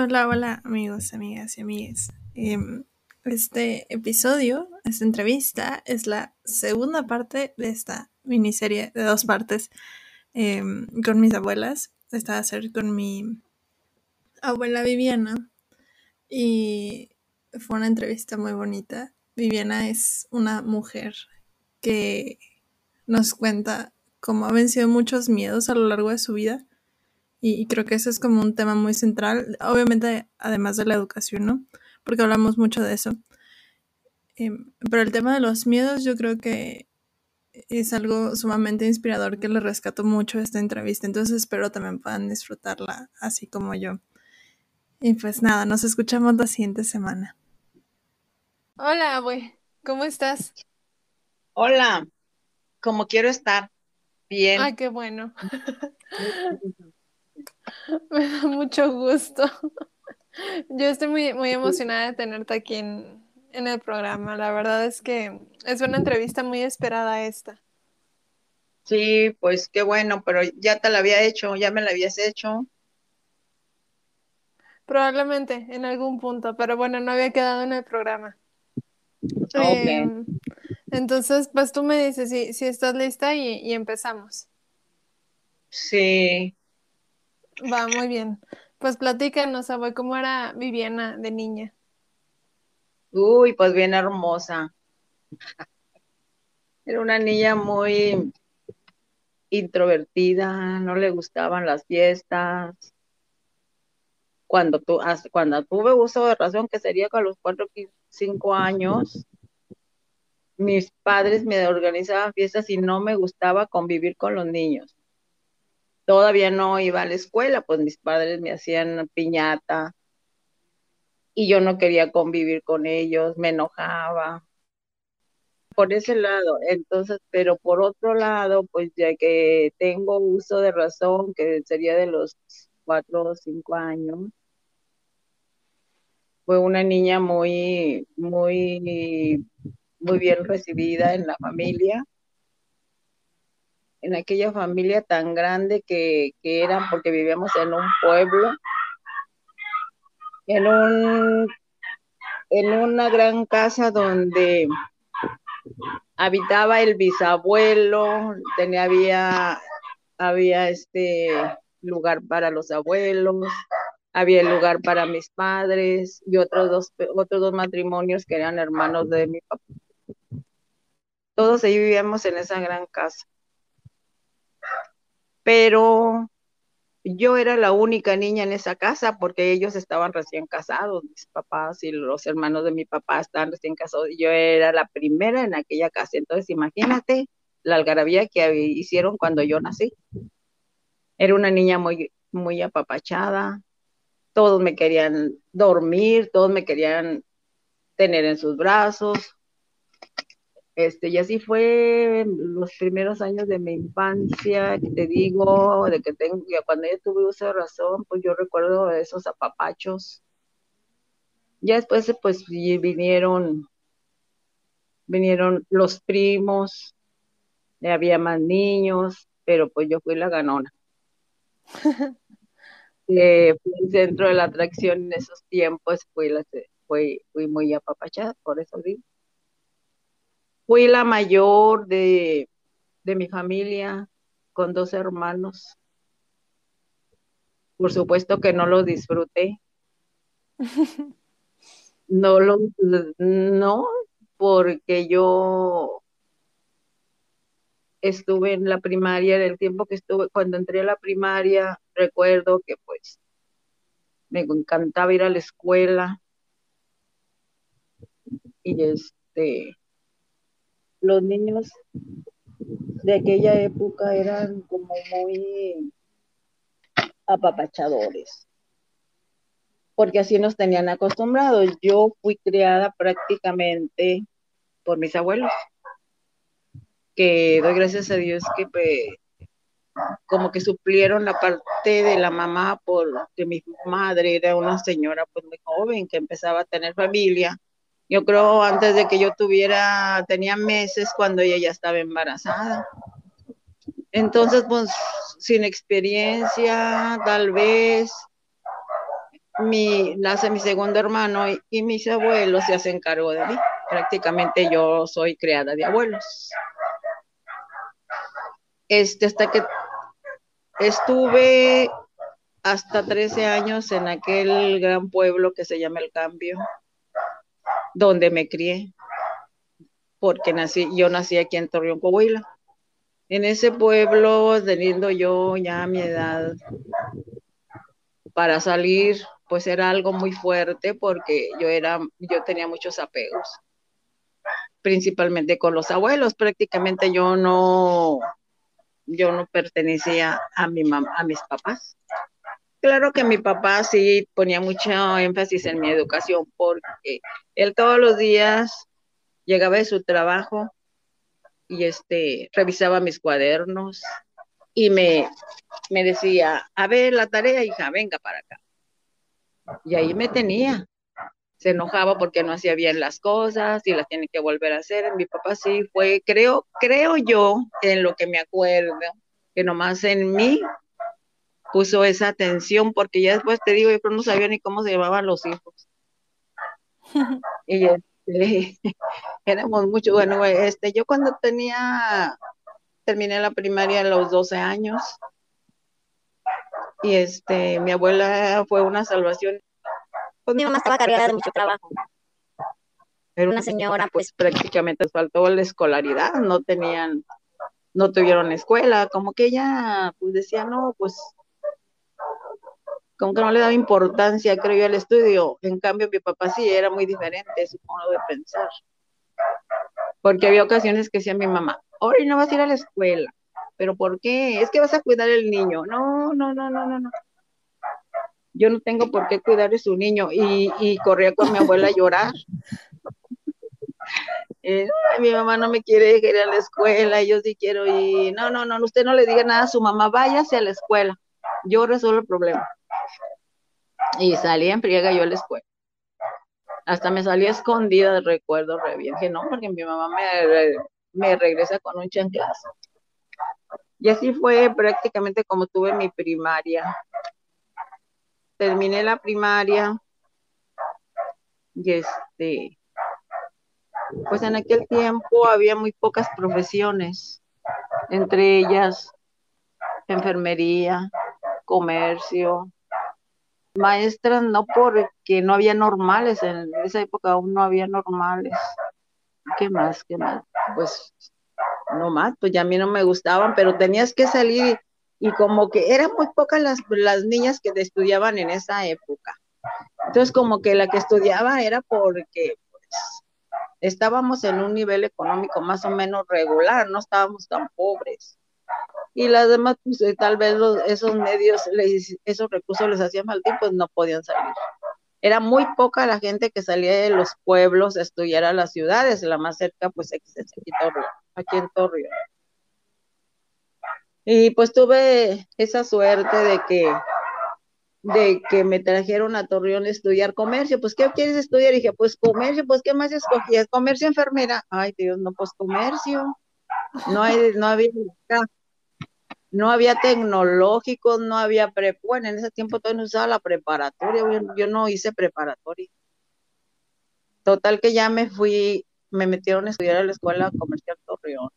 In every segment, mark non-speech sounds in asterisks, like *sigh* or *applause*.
Hola, hola amigos, amigas y amigues. Em, este episodio, esta entrevista, es la segunda parte de esta miniserie de dos partes em, con mis abuelas. Esta va a ser con mi abuela Viviana y fue una entrevista muy bonita. Viviana es una mujer que nos cuenta cómo ha vencido muchos miedos a lo largo de su vida y, creo que eso es como un tema muy central, obviamente además de la educación, ¿no? Porque hablamos mucho de eso. Em, pero el tema de los miedos yo creo que es algo sumamente inspirador que le rescato mucho esta entrevista, entonces espero también puedan disfrutarla así como yo. Y pues nada, nos escuchamos la siguiente semana. Hola, güey, ¿cómo estás? Hola, como quiero estar. Bien. Ay, qué bueno. *laughs* *laughs* Me da mucho gusto. Yo estoy muy, muy emocionada de tenerte aquí en, el programa. La verdad es que es una entrevista muy esperada esta. Sí, pues qué bueno, pero ya te la había hecho, ya me la habías hecho. Probablemente en algún punto, pero bueno, no había quedado en el programa. Em, entonces, pues tú me dices si, si estás lista y, y empezamos. Sí, Va, muy bien. Pues platícanos, abuelo, ¿cómo era Viviana de niña? Uy, pues bien hermosa. Era una niña muy introvertida, no le gustaban las fiestas. Cuando, tu, cuando tuve uso de razón, que sería con los cuatro, cinco años, mis padres me organizaban fiestas y no me gustaba convivir con los niños todavía no iba a la escuela, pues mis padres me hacían piñata y yo no quería convivir con ellos, me enojaba. Por ese lado, entonces, pero por otro lado, pues ya que tengo uso de razón, que sería de los cuatro o cinco años, fue una niña muy, muy, muy bien recibida en la familia en aquella familia tan grande que, que eran porque vivíamos en un pueblo, en un en una gran casa donde habitaba el bisabuelo, tenía había había este lugar para los abuelos, había el lugar para mis padres y otros dos otros dos matrimonios que eran hermanos de mi papá. Todos ahí vivíamos en esa gran casa pero yo era la única niña en esa casa porque ellos estaban recién casados, mis papás y los hermanos de mi papá estaban recién casados, y yo era la primera en aquella casa, entonces imagínate la algarabía que hicieron cuando yo nací. Era una niña muy, muy apapachada, todos me querían dormir, todos me querían tener en sus brazos, este, y así fue los primeros años de mi infancia, que te digo, de que tengo, cuando yo tuve uso de razón, pues yo recuerdo esos apapachos. Ya después, pues vinieron, vinieron los primos, había más niños, pero pues yo fui la ganona. *laughs* eh, fui el centro de la atracción en esos tiempos, fui, la, fui, fui muy apapachada, por eso digo. Fui la mayor de, mi familia con dos hermanos. Por supuesto que no lo disfruté. *laughs* No lo, no, porque yo estuve en la primaria, en el tiempo que estuve, cuando entré a la primaria, recuerdo que pues me encantaba ir a la escuela y este los niños de aquella época eran como muy apapachadores, porque así nos tenían acostumbrados. Yo fui criada prácticamente por mis abuelos, que doy gracias a Dios que como que suplieron la parte de la mamá porque mi madre era una señora pues muy joven que empezaba a tener familia yo creo antes de que yo tuviera, tenía meses cuando ella ya estaba embarazada. Entonces, pues, sin experiencia, tal vez, mi, nace mi segundo hermano y, mis abuelos se hacen cargo de mí. Prácticamente yo soy criada de abuelos. Este, hasta que estuve hasta 13 años en aquel gran pueblo que se llama El Cambio, donde me crié, porque nací, yo nací aquí en Torreón, Coahuila. En ese pueblo, teniendo yo ya mi edad, para salir, pues era algo muy fuerte porque yo era, yo tenía muchos apegos, principalmente con los abuelos. Prácticamente yo no, yo no pertenecía a mi mamá, a mis papás. Claro que mi papá sí ponía mucho énfasis en mi educación porque él todos los días llegaba de su trabajo y este revisaba mis cuadernos y me, me decía, a ver la tarea, hija, venga para acá. Y ahí me tenía. Se enojaba porque no hacía bien las cosas y las tiene que volver a hacer. Mi papá sí fue, creo, creo yo, en lo que me acuerdo, que nomás en mí puso esa atención, porque ya después te digo, yo no sabía ni cómo se llamaban los hijos. y este, *laughs* éramos mucho, bueno, este, yo cuando tenía, terminé la primaria a los 12 años, y este, mi abuela fue una salvación. Pues mi mamá estaba cargada de mucho trabajo. Era una señora, pues *laughs* prácticamente faltó la escolaridad, no tenían, no tuvieron escuela, como que ella pues decía, no, pues como que no le daba importancia, creo yo, al estudio. En cambio, mi papá sí era muy diferente su modo de pensar. Porque había ocasiones que decía mi mamá, hoy no vas a ir a la escuela. ¿Pero por qué? Es que vas a cuidar el niño. No, no, no, no, no, no. Yo no tengo por qué cuidar de su niño. Y, corría con mi abuela a llorar. Mi mamá no me quiere ir a la escuela, yo sí quiero ir. No, no, no, usted no le diga nada a su mamá, váyase a la escuela. Yo resuelvo el problema. Y salí en friega yo a la escuela. Hasta me salí escondida, recuerdo re bien, que no, porque mi mamá me, me regresa con un chanclazo. Y así fue prácticamente como tuve mi primaria. Terminé la primaria y este, pues en aquel tiempo había muy pocas profesiones, entre ellas enfermería, comercio, maestras no porque no había normales, en esa época aún no había normales. ¿Qué más? ¿Qué más? Pues no más, pues ya a mí no me gustaban, pero tenías que salir y, como que eran muy pocas las, las niñas que estudiaban en esa época. Entonces como que la que estudiaba era porque pues, estábamos en un nivel económico más o menos regular, no estábamos tan pobres. Y las demás, pues eh, tal vez esos medios, esos recursos les hacían falta y pues no podían salir. Era muy poca la gente que salía de los pueblos a estudiar a las ciudades, la más cerca pues aquí aquí en Torreón. Y pues tuve esa suerte de que de que me trajeron a Torreón a estudiar comercio. Pues, ¿qué quieres estudiar? Y dije, pues comercio, pues, ¿qué más escogías? Comercio enfermera. Ay, Dios, no, pues comercio. No, hay, no había no había tecnológicos, no había pre, bueno, en ese tiempo todavía no usaba la preparatoria, yo no hice preparatoria. Total que ya me fui me metieron a estudiar a la Escuela Comercial Torreón.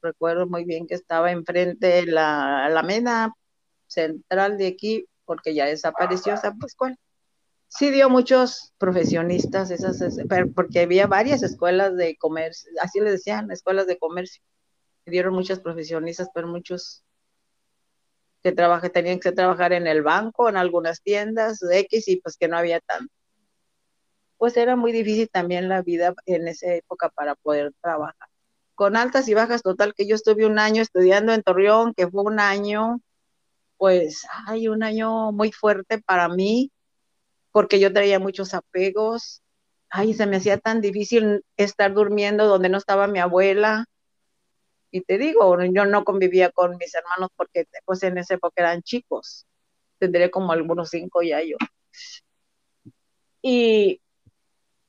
Recuerdo muy bien que estaba enfrente de la Alameda Central de aquí, porque ya desapareció esa escuela. Sí dio muchos profesionistas, esas, porque había varias escuelas de comercio, así le decían, escuelas de comercio. Dieron muchos profesionistas, pero muchos que tenían que trabajar en el banco, en algunas tiendas X, y pues que no había tanto pues era muy difícil también la vida en esa época para poder trabajar. Con altas y bajas total, que yo estuve un año estudiando en Torreón, que fue un año, pues, hay un año muy fuerte para mí, porque yo traía muchos apegos. Ay, se me hacía tan difícil estar durmiendo donde no estaba mi abuela. Y te digo, yo no convivía con mis hermanos porque pues en esa época eran chicos. Tendré como algunos cinco ya yo. Y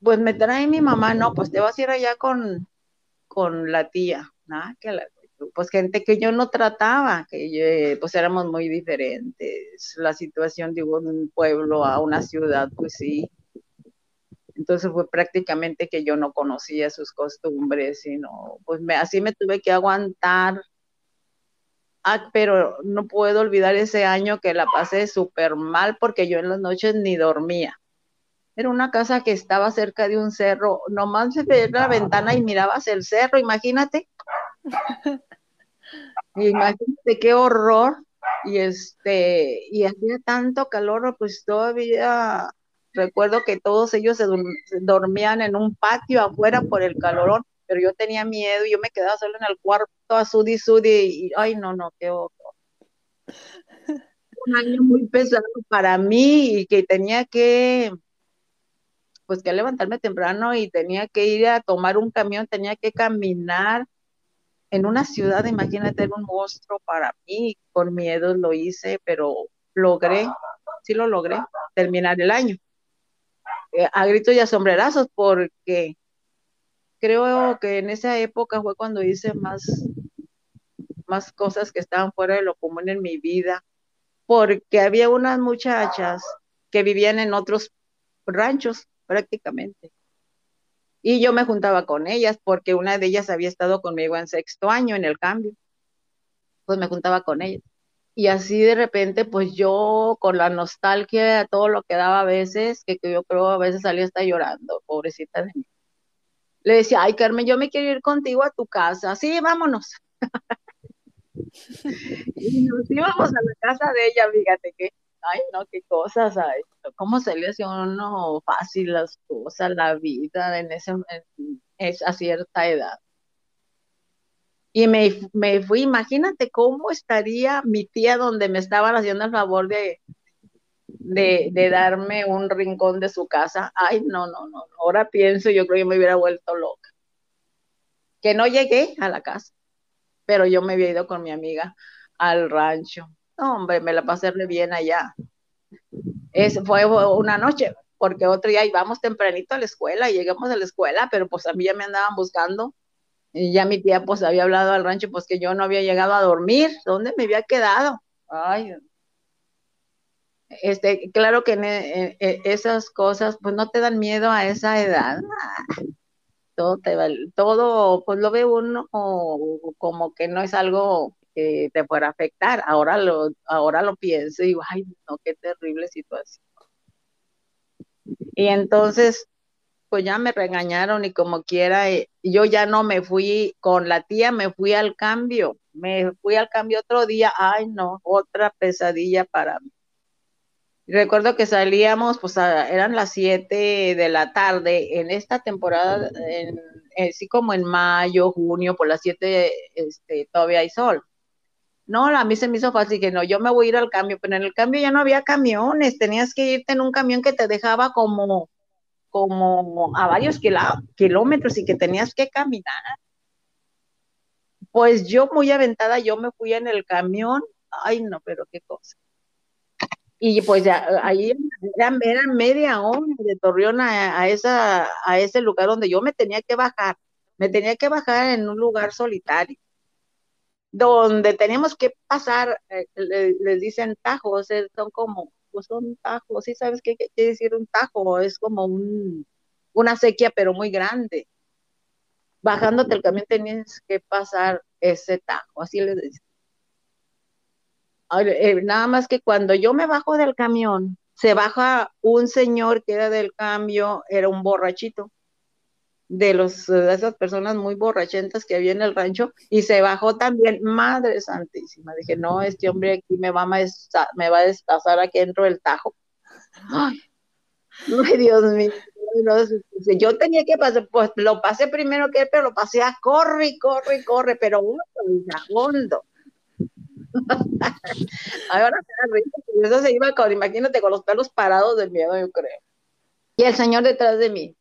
pues me trae mi mamá, no, pues te vas a ir allá con, con la tía, nada, que pues gente que yo no trataba, que pues éramos muy diferentes. La situación de un pueblo a una ciudad, pues sí. Entonces fue prácticamente que yo no conocía sus costumbres, sino pues me, así me tuve que aguantar. Ah, pero no puedo olvidar ese año que la pasé súper mal porque yo en las noches ni dormía. Era una casa que estaba cerca de un cerro, nomás se veía la ventana y mirabas el cerro, imagínate. *laughs* Imagínate qué horror. Y este, y hacía tanto calor, pues todavía recuerdo que todos ellos se, dormían en un patio afuera por el calorón, pero yo tenía miedo y yo me quedaba solo en el cuarto a sudi sudi y ay no, no, qué horror. Un año muy pesado para mí y que tenía que pues que levantarme temprano y tenía que ir a tomar un camión, tenía que caminar en una ciudad, imagínate, era un monstruo para mí, con miedo lo hice, pero logré, sí lo logré, terminar el año. Eh, a gritos y a sombrerazos, porque creo que en esa época fue cuando hice más, más cosas que estaban fuera de lo común en mi vida, porque había unas muchachas que vivían en otros ranchos prácticamente y yo me juntaba con ellas porque una de ellas había estado conmigo en sexto año en el cambio. Pues me juntaba con ellas. Y así de repente, pues yo con la nostalgia, todo lo que daba a veces, que, yo creo a veces salía hasta llorando, pobrecita de mí. Le decía, ay Carmen, yo me quiero ir contigo a tu casa. Sí, vámonos. *laughs* y nos íbamos a la casa de ella, fíjate que ay, no, qué cosas hay, cómo se le hace uno fácil las cosas, la vida en, ese, esa cierta edad. Y me, me, fui, imagínate cómo estaría mi tía donde me estaban haciendo el favor de, de, darme un rincón de su casa. Ay, no, no, no, ahora pienso, yo creo que me hubiera vuelto loca. Que no llegué a la casa, pero yo me había ido con mi amiga al rancho hombre, me la pasé re bien allá. Es, fue una noche, porque otro día íbamos tempranito a la escuela y llegamos a la escuela, pero pues a mí ya me andaban buscando. Ya mi tía pues había hablado al rancho pues que yo no había llegado a dormir, ¿dónde me había quedado? Ay, este, claro que en, esas cosas pues no te dan miedo a esa edad. Todo todo pues lo ve uno como que no es algo te fuera afectar. Ahora lo, ahora lo pienso y digo, ay, no, qué terrible situación. Y entonces, pues ya me regañaron y como quiera, eh, yo ya no me fui con la tía, me fui al cambio, me fui al cambio otro día, ay no, otra pesadilla para mí. Recuerdo que salíamos, pues eran las 7 de la tarde en esta temporada, en, así como en mayo, junio, por las 7 este, todavía hay sol. No, a mí se me hizo fácil que no, yo me voy a ir al cambio, pero en el cambio ya no había camiones, tenías que irte en un camión que te dejaba como, como a varios kilómetros y que tenías que caminar. Pues yo muy aventada, yo me fui en el camión, ay no, pero qué cosa. Y pues ya, ahí era, media hora de Torreón a, esa, a ese lugar donde yo me tenía que bajar, me tenía que bajar en un lugar solitario donde tenemos que pasar, eh, les dicen tajos, son como, pues son tajos, ¿sí sabes qué, quiere decir un tajo? Es como un, una sequía, pero muy grande. Bajándote el camión tenías que pasar ese tajo, así les dicen. Eh, nada más que cuando yo me bajo del camión, se baja un señor que era del cambio, era un borrachito de, los, de esas personas muy borrachentas que había en el rancho y se bajó también, Madre Santísima. Dije, no, este hombre aquí me va a, me va a destazar aquí dentro del tajo. Ay, Dios mío. yo tenía que pasar, pues lo pasé primero que él, pero lo pasé a corre, corre, corre, pero uno hondo. *laughs* Ahora eso se iba con, imagínate, con los pelos parados de miedo, yo creo. Y el señor detrás de mí,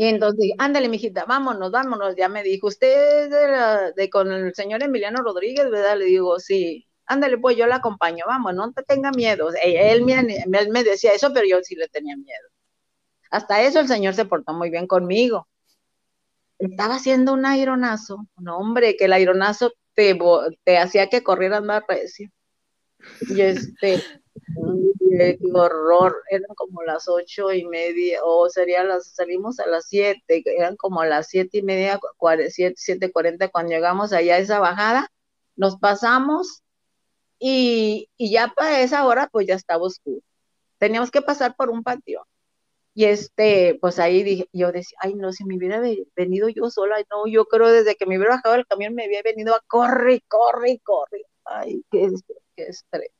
y entonces, ándale, mijita, vámonos, vámonos. Ya me dijo, usted de, de, con el señor Emiliano Rodríguez, ¿verdad? Le digo, sí, ándale, pues yo la acompaño, vamos, no te tenga miedo. Él me, él me decía eso, pero yo sí le tenía miedo. Hasta eso el señor se portó muy bien conmigo. estaba haciendo un aironazo, no hombre, que el aironazo te, te hacía que corrieras más recio. Y este, qué horror, eran como las ocho y media, o sería las, salimos a las siete, eran como las siete y media, siete, siete cuarenta, cuando llegamos allá a esa bajada, nos pasamos y, y ya para esa hora pues ya estaba oscuro. Teníamos que pasar por un patio. Y este, pues ahí dije, yo decía, ay no, si me hubiera venido yo sola, no, yo creo desde que me hubiera bajado el camión me había venido a corre, corre, corre. Ay, qué, qué estrés.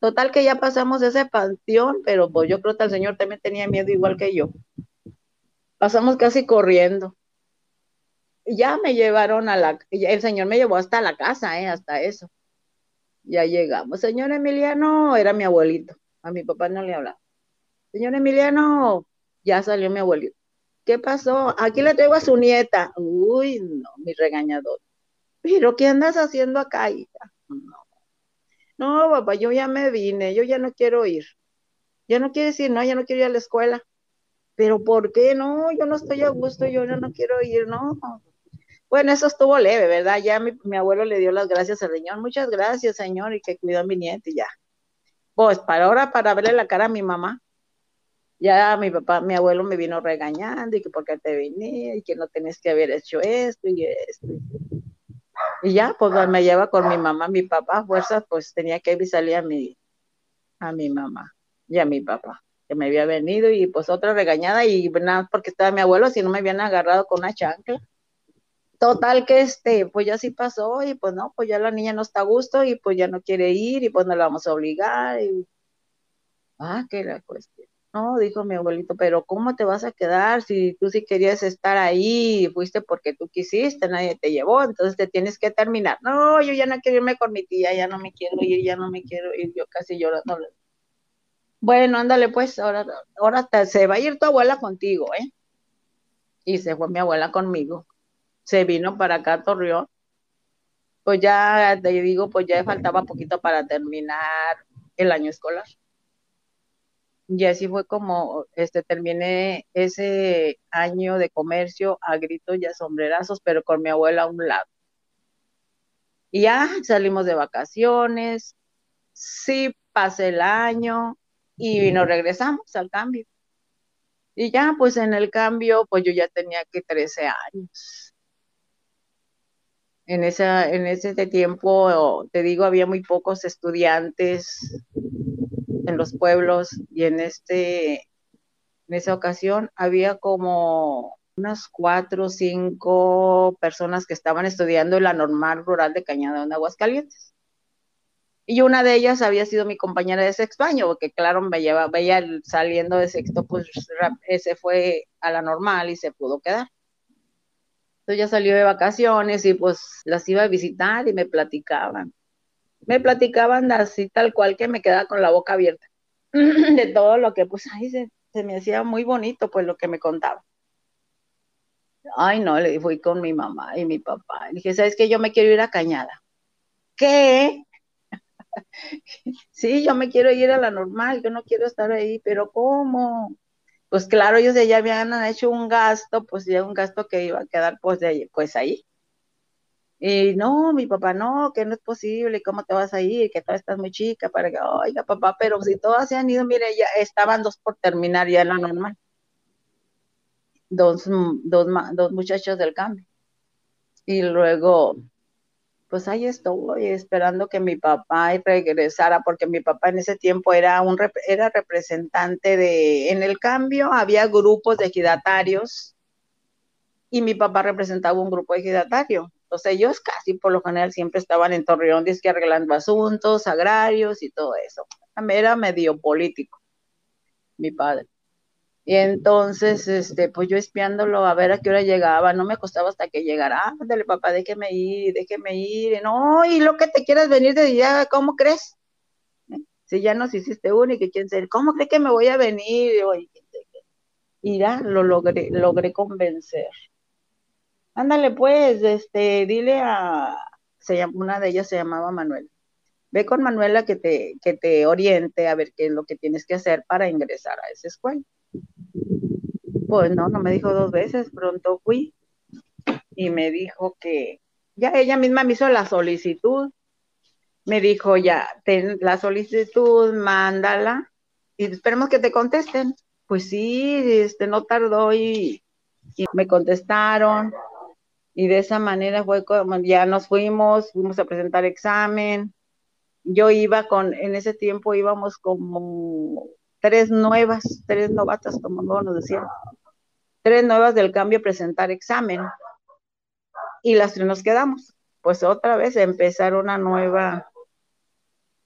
Total que ya pasamos ese panteón, pero pues yo creo que el señor también tenía miedo igual que yo. Pasamos casi corriendo. Ya me llevaron a la, el señor me llevó hasta la casa, ¿eh? hasta eso. Ya llegamos. Señor Emiliano, era mi abuelito. A mi papá no le hablaba. Señor Emiliano, ya salió mi abuelito. ¿Qué pasó? Aquí le traigo a su nieta. Uy, no, mi regañador. Pero, ¿qué andas haciendo acá, hija? No, no, papá, yo ya me vine, yo ya no quiero ir. Ya no quiero decir, no, ya no quiero ir a la escuela. Pero ¿por qué? No, yo no estoy a gusto, yo ya no quiero ir, no. Bueno, eso estuvo leve, ¿verdad? Ya mi, abuelo le dio las gracias al Señor. Muchas gracias, Señor, y que cuidó a mi nieta ya. Pues para ahora, para verle la cara a mi mamá, ya mi papá, mi abuelo me vino regañando y que por qué te venía y que no tenés que haber hecho esto y esto. Y ya, pues me lleva con mi mamá, mi papá, fuerza, pues tenía que avisarle a mi, a mi mamá y a mi papá, que me había venido y pues otra regañada y nada, porque estaba mi abuelo, si no me habían agarrado con una chancla. Total que este, pues ya sí pasó y pues no, pues ya la niña no está a gusto y pues ya no quiere ir y pues no la vamos a obligar y, ah, qué la cuestión. No, dijo mi abuelito, pero ¿cómo te vas a quedar si tú sí querías estar ahí, fuiste porque tú quisiste, nadie te llevó, entonces te tienes que terminar. No, yo ya no quiero irme con mi tía, ya no me quiero ir, ya no me quiero ir, yo casi llorando. Bueno, ándale pues, ahora, ahora se va a ir tu abuela contigo, ¿eh? Y se fue mi abuela conmigo. Se vino para acá a Torreón. Pues ya te digo, pues ya faltaba poquito para terminar el año escolar. Y así fue como este, terminé ese año de comercio a gritos y a sombrerazos, pero con mi abuela a un lado. Y ya salimos de vacaciones, sí pasé el año y nos regresamos al cambio. Y ya, pues en el cambio, pues yo ya tenía que 13 años. En, esa, en ese tiempo, te digo, había muy pocos estudiantes en los pueblos y en este en esa ocasión había como unas cuatro o cinco personas que estaban estudiando en la normal rural de Cañada de Aguascalientes. Y una de ellas había sido mi compañera de sexto año, porque claro, me lleva, veía saliendo de sexto, pues ese fue a la normal y se pudo quedar. Entonces ya salió de vacaciones y pues las iba a visitar y me platicaban me platicaban así tal cual que me quedaba con la boca abierta *laughs* de todo lo que pues ahí se, me hacía muy bonito pues lo que me contaba. Ay, no, le fui con mi mamá y mi papá. Le dije, ¿sabes qué? Yo me quiero ir a Cañada. ¿Qué? *laughs* sí, yo me quiero ir a la normal, yo no quiero estar ahí, pero ¿cómo? Pues claro, ellos ya habían hecho un gasto, pues ya un gasto que iba a quedar pues, de, pues ahí. Y no, mi papá, no, que no es posible, ¿cómo te vas a ir? Que todavía estás muy chica para que, oiga, papá, pero si todas se han ido, mire, ya estaban dos por terminar ya la normal. Dos, dos, dos muchachos del cambio. Y luego, pues ahí estoy esperando que mi papá regresara, porque mi papá en ese tiempo era un era representante de, en el cambio había grupos de ejidatarios y mi papá representaba un grupo de ejidatarios entonces ellos casi por lo general siempre estaban en Torreón, que arreglando asuntos agrarios y todo eso. Era medio político, mi padre. Y entonces, este, pues yo espiándolo a ver a qué hora llegaba, no me costaba hasta que llegara, ah, dale papá, déjeme ir, déjeme ir, y no, y lo que te quieras venir de día, ¿cómo crees? Si ya nos hiciste uno y que quién sabe, ¿cómo cree que me voy a venir? Y ya lo logré, logré convencer. Ándale, pues, este, dile a, una de ellas se llamaba Manuela. Ve con Manuela que te, que te oriente a ver qué es lo que tienes que hacer para ingresar a esa escuela. Pues no, no me dijo dos veces, pronto fui. y me dijo que ya ella misma me hizo la solicitud. Me dijo, ya, ten la solicitud, mándala y esperemos que te contesten. Pues sí, este, no tardó y me contestaron. Y de esa manera fue como ya nos fuimos, fuimos a presentar examen. Yo iba con, en ese tiempo íbamos como tres nuevas, tres novatas, como luego nos decían, tres nuevas del cambio a presentar examen. Y las tres nos quedamos. Pues otra vez empezar una nueva,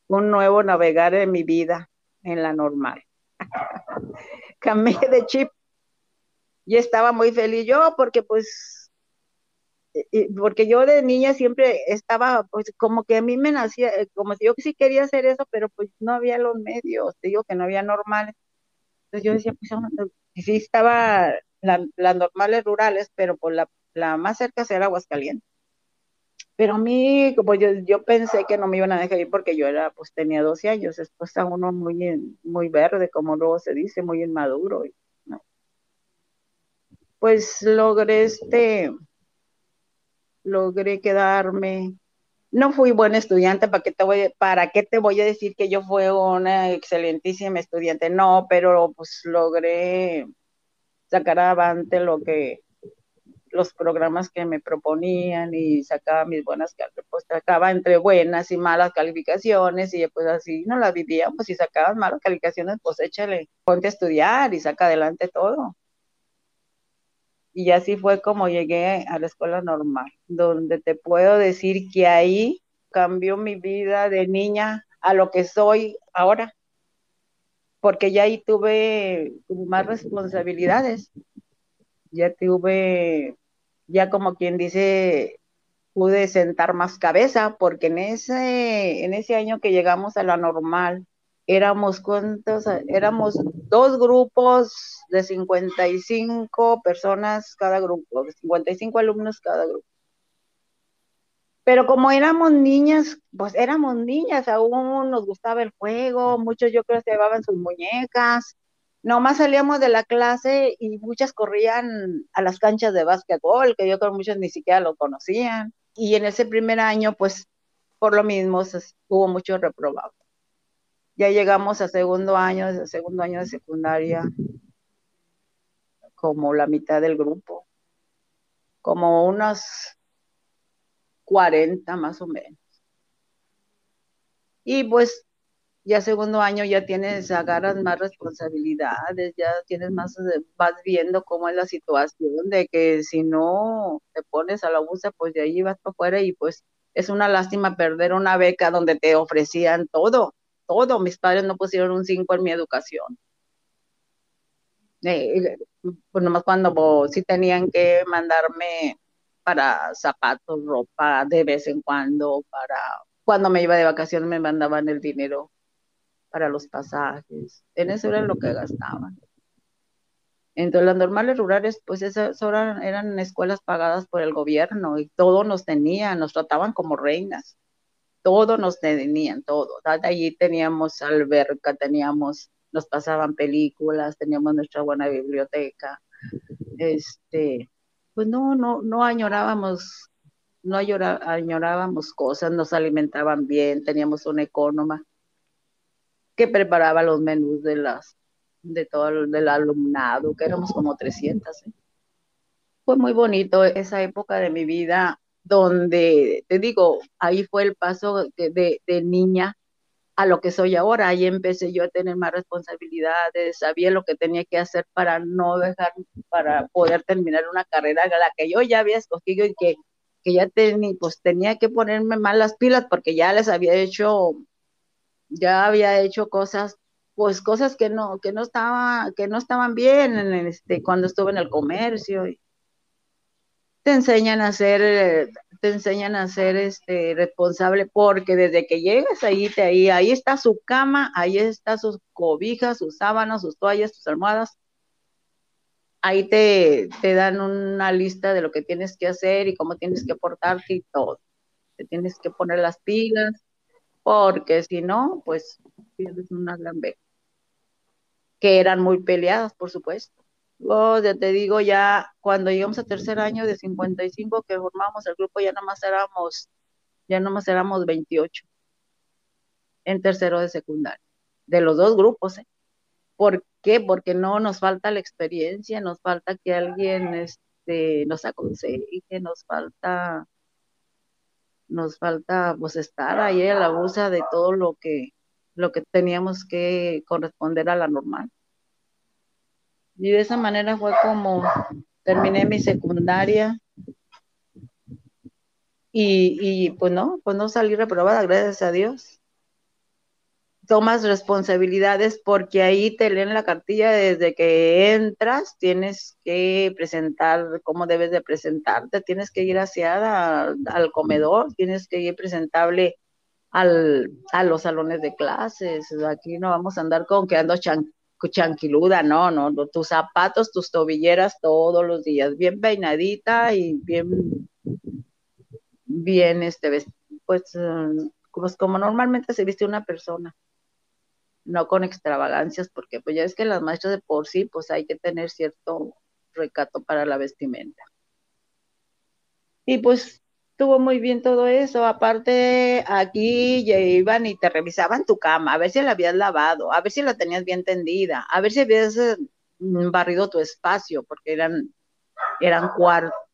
un nuevo navegar en mi vida en la normal. *laughs* Cambié de chip y estaba muy feliz yo porque pues porque yo de niña siempre estaba, pues como que a mí me nacía, eh, como si yo sí quería hacer eso, pero pues no había los medios, te digo que no había normales. Entonces yo decía, pues sí estaba las normales rurales, pero pues la, la más cerca era Aguascalientes. Pero a mí, como yo, yo pensé que no me iban a dejar ir porque yo era, pues tenía 12 años, después a uno muy, muy verde, como luego se dice, muy inmaduro. ¿no? Pues logré este, logré quedarme. No fui buena estudiante, ¿para qué, te voy, ¿para qué te voy a decir que yo fui una excelentísima estudiante? No, pero pues logré sacar adelante lo que los programas que me proponían y sacaba mis buenas, pues sacaba entre buenas y malas calificaciones y pues así no la vivía, pues si sacabas malas calificaciones, pues échale, ponte a estudiar y saca adelante todo. Y así fue como llegué a la escuela normal, donde te puedo decir que ahí cambió mi vida de niña a lo que soy ahora, porque ya ahí tuve más responsabilidades, ya tuve, ya como quien dice, pude sentar más cabeza, porque en ese, en ese año que llegamos a la normal, éramos cuántos, éramos dos grupos de 55 personas cada grupo, de 55 alumnos cada grupo. Pero como éramos niñas, pues éramos niñas, aún nos gustaba el juego, muchos yo creo que llevaban sus muñecas, nomás salíamos de la clase y muchas corrían a las canchas de básquetbol, que yo creo que muchos ni siquiera lo conocían. Y en ese primer año, pues por lo mismo, hubo muchos reprobados. Ya llegamos a segundo año, segundo año de secundaria, como la mitad del grupo, como unos 40 más o menos. Y pues ya segundo año ya tienes, agarras más responsabilidades, ya tienes más, vas viendo cómo es la situación de que si no te pones a la busa, pues de ahí vas para afuera y pues es una lástima perder una beca donde te ofrecían todo todo. Mis padres no pusieron un 5 en mi educación. Eh, pues nomás cuando sí tenían que mandarme para zapatos, ropa de vez en cuando, para cuando me iba de vacaciones me mandaban el dinero para los pasajes. En eso era lo que gastaban. Entonces, las normales rurales, pues esas eran, eran escuelas pagadas por el gobierno y todos nos tenían, nos trataban como reinas todo nos tenían, todo. Allí teníamos alberca, teníamos, nos pasaban películas, teníamos nuestra buena biblioteca. Este, pues no, no, no añorábamos, no añorábamos cosas, nos alimentaban bien, teníamos una ecónoma que preparaba los menús de las, de todo el del alumnado, que éramos como 300. ¿eh? Fue muy bonito esa época de mi vida donde, te digo, ahí fue el paso de, niña a lo que soy ahora. Ahí empecé yo a tener más responsabilidades, sabía lo que tenía que hacer para no dejar, para poder terminar una carrera la que yo ya había escogido y que, que ya tenía, pues tenía que ponerme más las pilas porque ya les había hecho, ya había hecho cosas pues cosas que no que no estaba que no estaban bien en este cuando estuve en el comercio te enseñan a ser, te enseñan a ser este, responsable porque desde que llegas ahí, te, ahí, ahí está su cama, ahí está sus cobijas, sus sábanas, sus toallas, sus almohadas. Ahí te, te dan una lista de lo que tienes que hacer y cómo tienes que portarte y todo. Te tienes que poner las pilas, porque si no, pues pierdes una gran beca. Que eran muy peleadas, por supuesto Oh, ya te digo, ya cuando llegamos a tercer año de 55 que formamos el grupo, ya nomás éramos, ya nomás éramos 28 en tercero de secundaria, de los dos grupos, ¿eh? ¿Por qué? Porque no nos falta la experiencia, nos falta que alguien este, nos aconseje, nos falta, nos falta pues estar ahí a la busa de todo lo que, lo que teníamos que corresponder a la normal. Y de esa manera fue como terminé mi secundaria. Y, y pues no, pues no salí reprobada, gracias a Dios. Tomas responsabilidades porque ahí te leen la cartilla desde que entras, tienes que presentar cómo debes de presentarte, tienes que ir aseada al comedor, tienes que ir presentable al, a los salones de clases. Aquí no vamos a andar con que ando chanquiluda, no, no, tus zapatos, tus tobilleras todos los días, bien peinadita y bien, bien, este, pues, pues como normalmente se viste una persona, no con extravagancias, porque pues ya es que las maestras de por sí, pues hay que tener cierto recato para la vestimenta. Y pues estuvo muy bien todo eso. Aparte, aquí ya iban y te revisaban tu cama, a ver si la habías lavado, a ver si la tenías bien tendida, a ver si habías eh, barrido tu espacio, porque eran, eran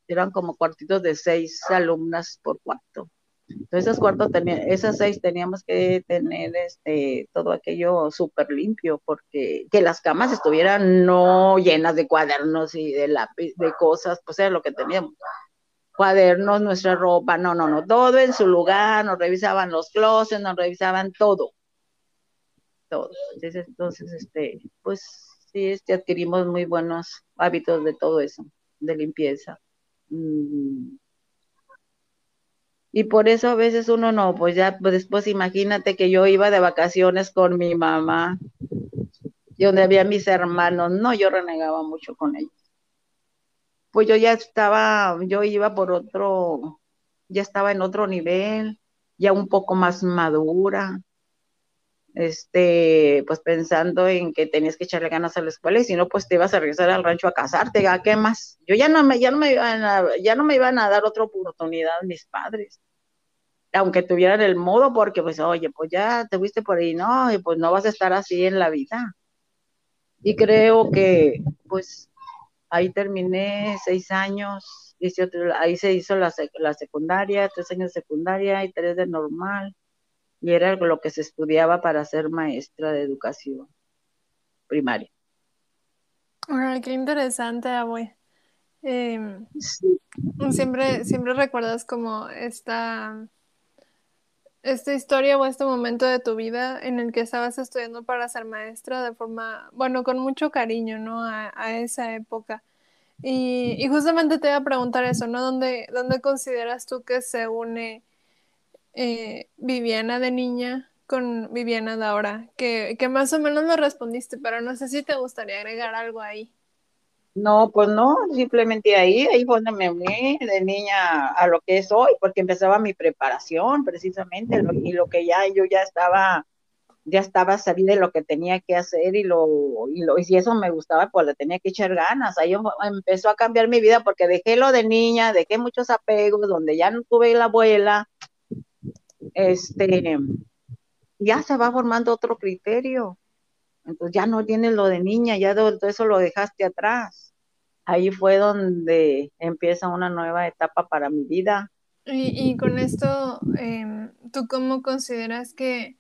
eran como cuartitos de seis alumnas por cuarto. Entonces, esos cuartos esas seis teníamos que tener este todo aquello súper limpio, porque que las camas estuvieran no llenas de cuadernos y de lápiz, de cosas, pues era lo que teníamos cuadernos, nuestra ropa, no, no, no, todo en su lugar, nos revisaban los closets, nos revisaban todo, todo. Entonces, este, pues sí, este, adquirimos muy buenos hábitos de todo eso, de limpieza. Mm. Y por eso a veces uno no, pues ya pues después imagínate que yo iba de vacaciones con mi mamá, y donde había mis hermanos, no, yo renegaba mucho con ellos pues yo ya estaba, yo iba por otro, ya estaba en otro nivel, ya un poco más madura, este, pues pensando en que tenías que echarle ganas a la escuela y si no, pues te ibas a regresar al rancho a casarte, ¿a qué más? Yo ya no me, ya no me iban a, ya no me iban a dar otra oportunidad mis padres, aunque tuvieran el modo, porque pues, oye, pues ya te fuiste por ahí, no, y pues no vas a estar así en la vida. Y creo que, pues, ahí terminé seis años, ahí se hizo la, la, secundaria, tres años de secundaria y tres de normal, y era lo que se estudiaba para ser maestra de educación primaria. qué interesante, abue. Em, siempre, siempre recuerdas como esta, esta historia o este momento de tu vida en el que estabas estudiando para ser maestra de forma, bueno, con mucho cariño, ¿no? A, esa época. Y, justamente te iba a preguntar eso, ¿no? ¿Dónde, dónde consideras tú que se une eh, Viviana de niña con Viviana de ahora? Que, que más o menos me respondiste, pero no sé si te gustaría agregar algo ahí. No, pues no, simplemente ahí, ahí fue donde me uní de niña a lo que es hoy, porque empezaba mi preparación precisamente, y lo que ya yo ya estaba, ya estaba sabida de lo que tenía que hacer y lo, y lo, y si eso me gustaba, pues le tenía que echar ganas. Ahí empezó a cambiar mi vida porque dejé lo de niña, dejé muchos apegos, donde ya no tuve la abuela, este, ya se va formando otro criterio entonces ya no tienes lo de niña, ya todo eso lo dejaste atrás. Ahí fue donde empieza una nueva etapa para mi vida. Y, con esto, em, ¿tú cómo consideras que,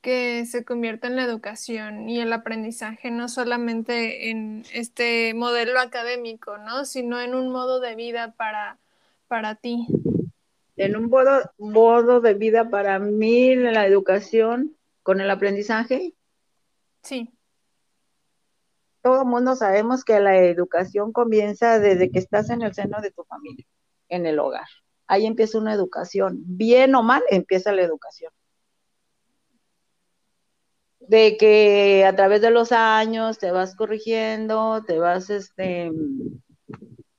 que se convierte en la educación y el aprendizaje, no solamente en este modelo académico, ¿no? sino en un modo de vida para, para ti? En un modo, modo de vida para mí, la educación con el aprendizaje, Sí. Todo el mundo sabemos que la educación comienza desde que estás en el seno de tu familia, en el hogar. Ahí empieza una educación. Bien o mal, empieza la educación. De que a través de los años te vas corrigiendo, te vas este,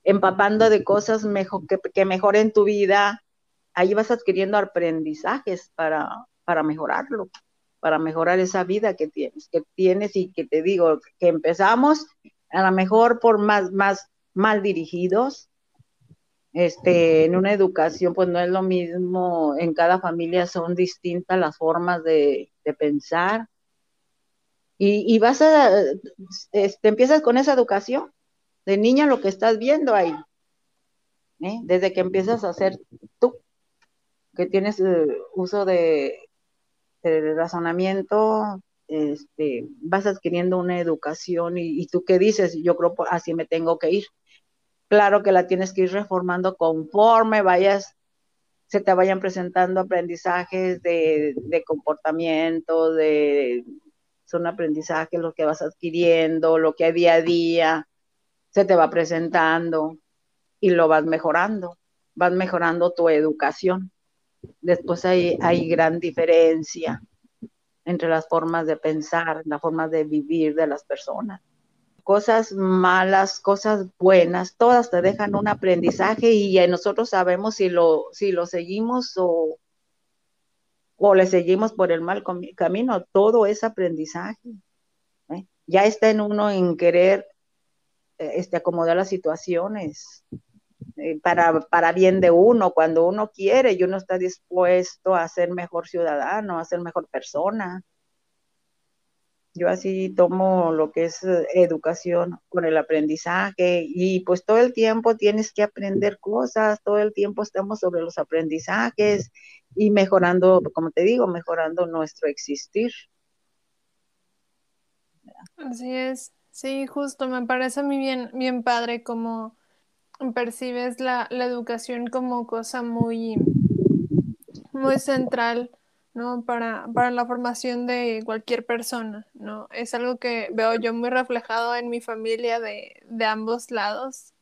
empapando de cosas mejor, que, que mejoren tu vida. Ahí vas adquiriendo aprendizajes para, para mejorarlo para mejorar esa vida que tienes, que tienes y que te digo, que empezamos a lo mejor por más, más mal dirigidos, este, en una educación, pues no es lo mismo, en cada familia son distintas las formas de, pensar. Y, vas a, este, empiezas con esa educación de niña lo que estás viendo ahí, ¿eh? desde que empiezas a hacer tú, que tienes eh, uso de, razonamiento, este, vas adquiriendo una educación y, y, tú qué dices, yo creo así me tengo que ir claro que la tienes que ir reformando conforme vayas, se te vayan presentando aprendizajes de, comportamiento, de son aprendizajes lo que vas adquiriendo, lo que hay día a día se te va presentando y lo vas mejorando, vas mejorando tu educación. Después hay, hay gran diferencia entre las formas de pensar, las formas de vivir de las personas cosas malas, cosas buenas, todas te dejan un aprendizaje y nosotros sabemos si lo, si lo seguimos o, o le seguimos por el mal camino, todo es aprendizaje. ¿eh? Ya está en uno en querer eh, este, acomodar las situaciones eh, para, para bien de uno, cuando uno quiere y uno está dispuesto a ser mejor ciudadano, a ser mejor persona. Yo así tomo lo que es eh, educación con el aprendizaje y pues todo el tiempo tienes que aprender cosas, todo el tiempo estamos sobre los aprendizajes y mejorando, como te digo, mejorando nuestro existir. Así es, sí, justo, me parece a mí bien, bien padre como percibes la, la educación como cosa muy, muy central ¿no? Para, para la formación de cualquier persona, ¿no? Es algo que veo yo muy reflejado en mi familia de, ambos lados.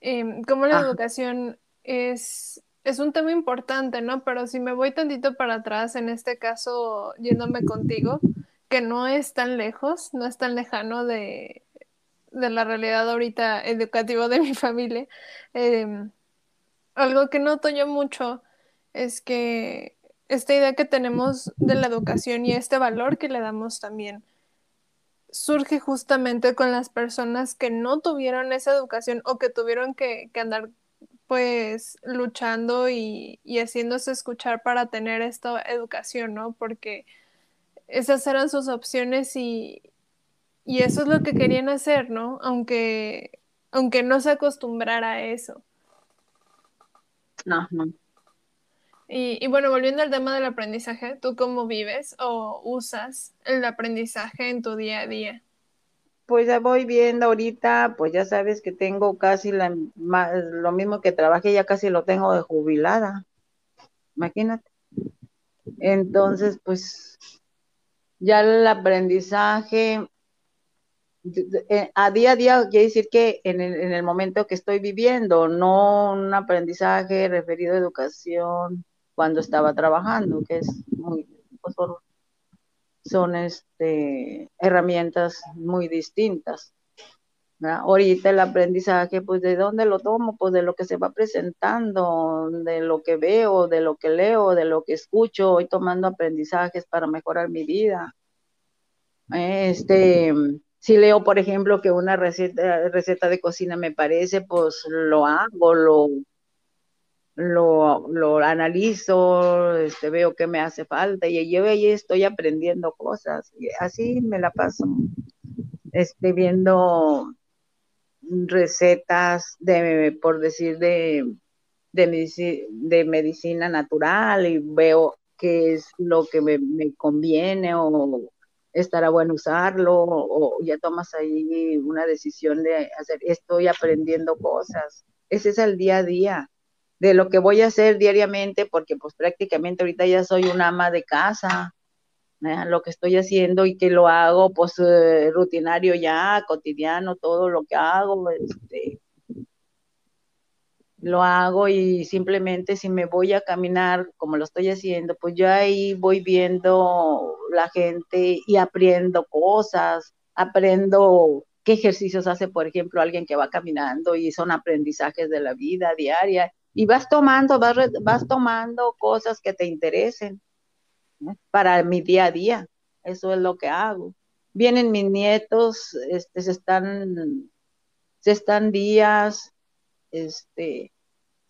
Em, como la educación es, es un tema importante, ¿no? Pero si me voy tantito para atrás, en este caso, yéndome contigo, que no es tan lejos, no es tan lejano de, la realidad ahorita educativa de mi familia, em, algo que noto yo mucho es que esta idea que tenemos de la educación y este valor que le damos también surge justamente con las personas que no tuvieron esa educación o que tuvieron que, andar pues luchando y, haciéndose escuchar para tener esta educación, ¿no? Porque esas eran sus opciones y, y eso es lo que querían hacer, ¿no? Aunque, aunque no se acostumbrara a eso. No, no. Y, bueno, volviendo al tema del aprendizaje, ¿tú cómo vives o usas el aprendizaje en tu día a día? Pues ya voy viendo ahorita, pues ya sabes que tengo casi la, lo mismo que trabajé, ya casi lo tengo de jubilada. Imagínate. Entonces, pues ya el aprendizaje a día a día quiere decir que en el, en el momento que estoy viviendo, no un aprendizaje referido a educación cuando estaba trabajando, que es muy, pues, son este, herramientas muy distintas. Ahorita el aprendizaje, pues de dónde lo tomo, pues de lo que se va presentando, de lo que veo, de lo que leo, de lo que escucho, voy tomando aprendizajes para mejorar mi vida. Este, si leo, por ejemplo, que una receta, receta de cocina me parece, pues lo hago, lo lo, lo analizo, este, veo qué me hace falta y yo ahí estoy aprendiendo cosas. Y así me la paso este, viendo recetas de, por decir, de, de, de medicina natural y veo qué es lo que me, me conviene o estará bueno usarlo o ya tomas ahí una decisión de hacer, estoy aprendiendo cosas. Ese es el día a día de lo que voy a hacer diariamente, porque pues prácticamente ahorita ya soy una ama de casa, lo que estoy haciendo y que lo hago pues eh, rutinario ya, cotidiano, todo lo que hago, este, lo hago y simplemente si me voy a caminar como lo estoy haciendo, pues yo ahí voy viendo la gente y aprendo cosas, aprendo qué ejercicios hace, por ejemplo, alguien que va caminando y son aprendizajes de la vida diaria y vas tomando, vas, vas tomando cosas que te interesen para mi día a día. Eso es lo que hago. vienen mis nietos, este, se están, se están días, este,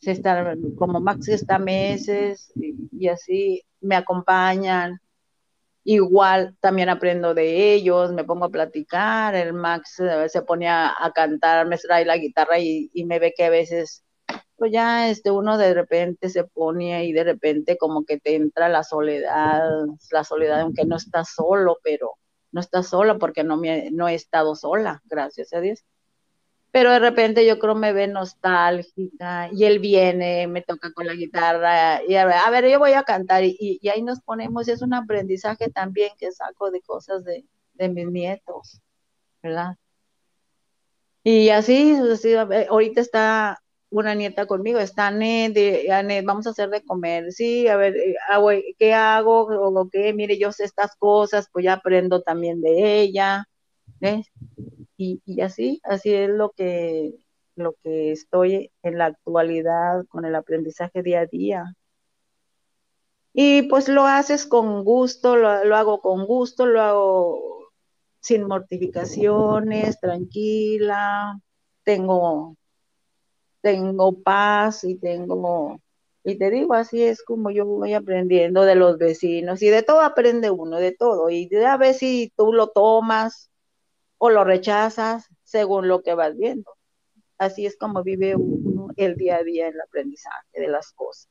están, como Max está meses y, así me acompañan. Igual también aprendo de ellos, me pongo a platicar, el Max eh, se pone a, cantar, me trae la guitarra y, y, me ve que a veces, pues ya este, uno de repente se pone y de repente como que te entra la soledad, la soledad aunque no estás solo, pero no estás sola porque no, me, no he estado sola, gracias a Dios. Pero de repente yo creo me ve nostálgica y él viene, me toca con la guitarra y a ver, a ver yo voy a cantar y, ahí nos ponemos, es un aprendizaje también que saco de cosas de, de mis nietos, ¿verdad? Y así, ahorita está una nieta conmigo, está Anet, vamos a hacer de comer, sí, a ver, eh, ah, ¿qué hago? O qué, mire, yo sé estas cosas, pues ya aprendo también de ella, ¿ves? Y, así, así es lo que, lo que estoy en la actualidad con el aprendizaje día a día. Y pues lo haces con gusto, lo, lo hago con gusto, lo hago sin mortificaciones, tranquila, tengo tengo paz y tengo, y te digo, así es como yo voy aprendiendo de los vecinos y de todo aprende uno, de todo, y a ver si tú lo tomas o lo rechazas según lo que vas viendo. Así es como vive uno el día a día el aprendizaje de las cosas.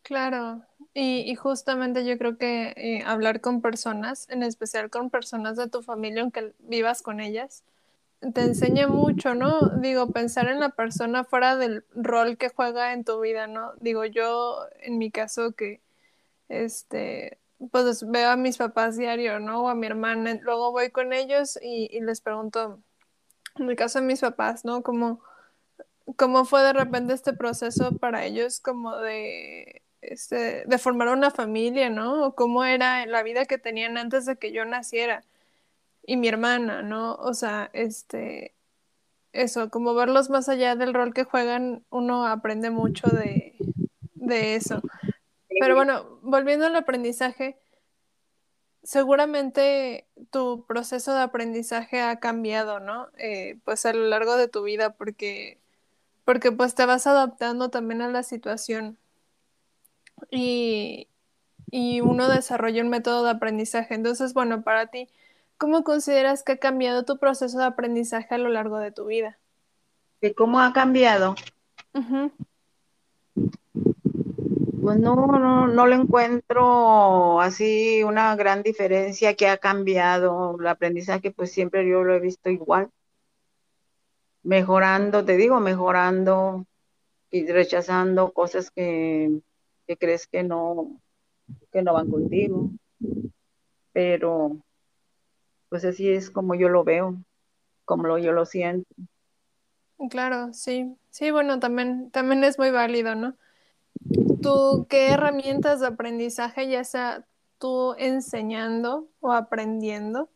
Claro, y, justamente yo creo que eh, hablar con personas, en especial con personas de tu familia, aunque vivas con ellas, te enseña mucho, ¿no? Digo, pensar en la persona fuera del rol que juega en tu vida, ¿no? Digo, yo en mi caso que, este, pues veo a mis papás diario, ¿no? O a mi hermana, luego voy con ellos y, les pregunto, en el caso de mis papás, ¿no? ¿Cómo, cómo fue de repente este proceso para ellos como de, este, de formar una familia, ¿no? O cómo era la vida que tenían antes de que yo naciera y mi hermana, ¿no? O sea, este, eso, como verlos más allá del rol que juegan, uno aprende mucho de, de eso. Pero bueno, volviendo al aprendizaje, seguramente tu proceso de aprendizaje ha cambiado, ¿no? Eh, pues a lo largo de tu vida, porque, porque pues te vas adaptando también a la situación. Y, y uno desarrolla un método de aprendizaje. Entonces, bueno, para ti, ¿Cómo consideras que ha cambiado tu proceso de aprendizaje a lo largo de tu vida? ¿Cómo ha cambiado? Pues no, no, no le encuentro así una gran diferencia que ha cambiado. El aprendizaje, pues siempre yo lo he visto igual. Mejorando, te digo, mejorando y rechazando cosas que, que crees que no, que no van contigo. Pero pues así es como yo lo veo, como lo, yo lo siento. Claro, sí. Sí, bueno, también, también es muy válido, ¿no? ¿Tú qué herramientas de aprendizaje, ya sea tú enseñando o aprendiendo,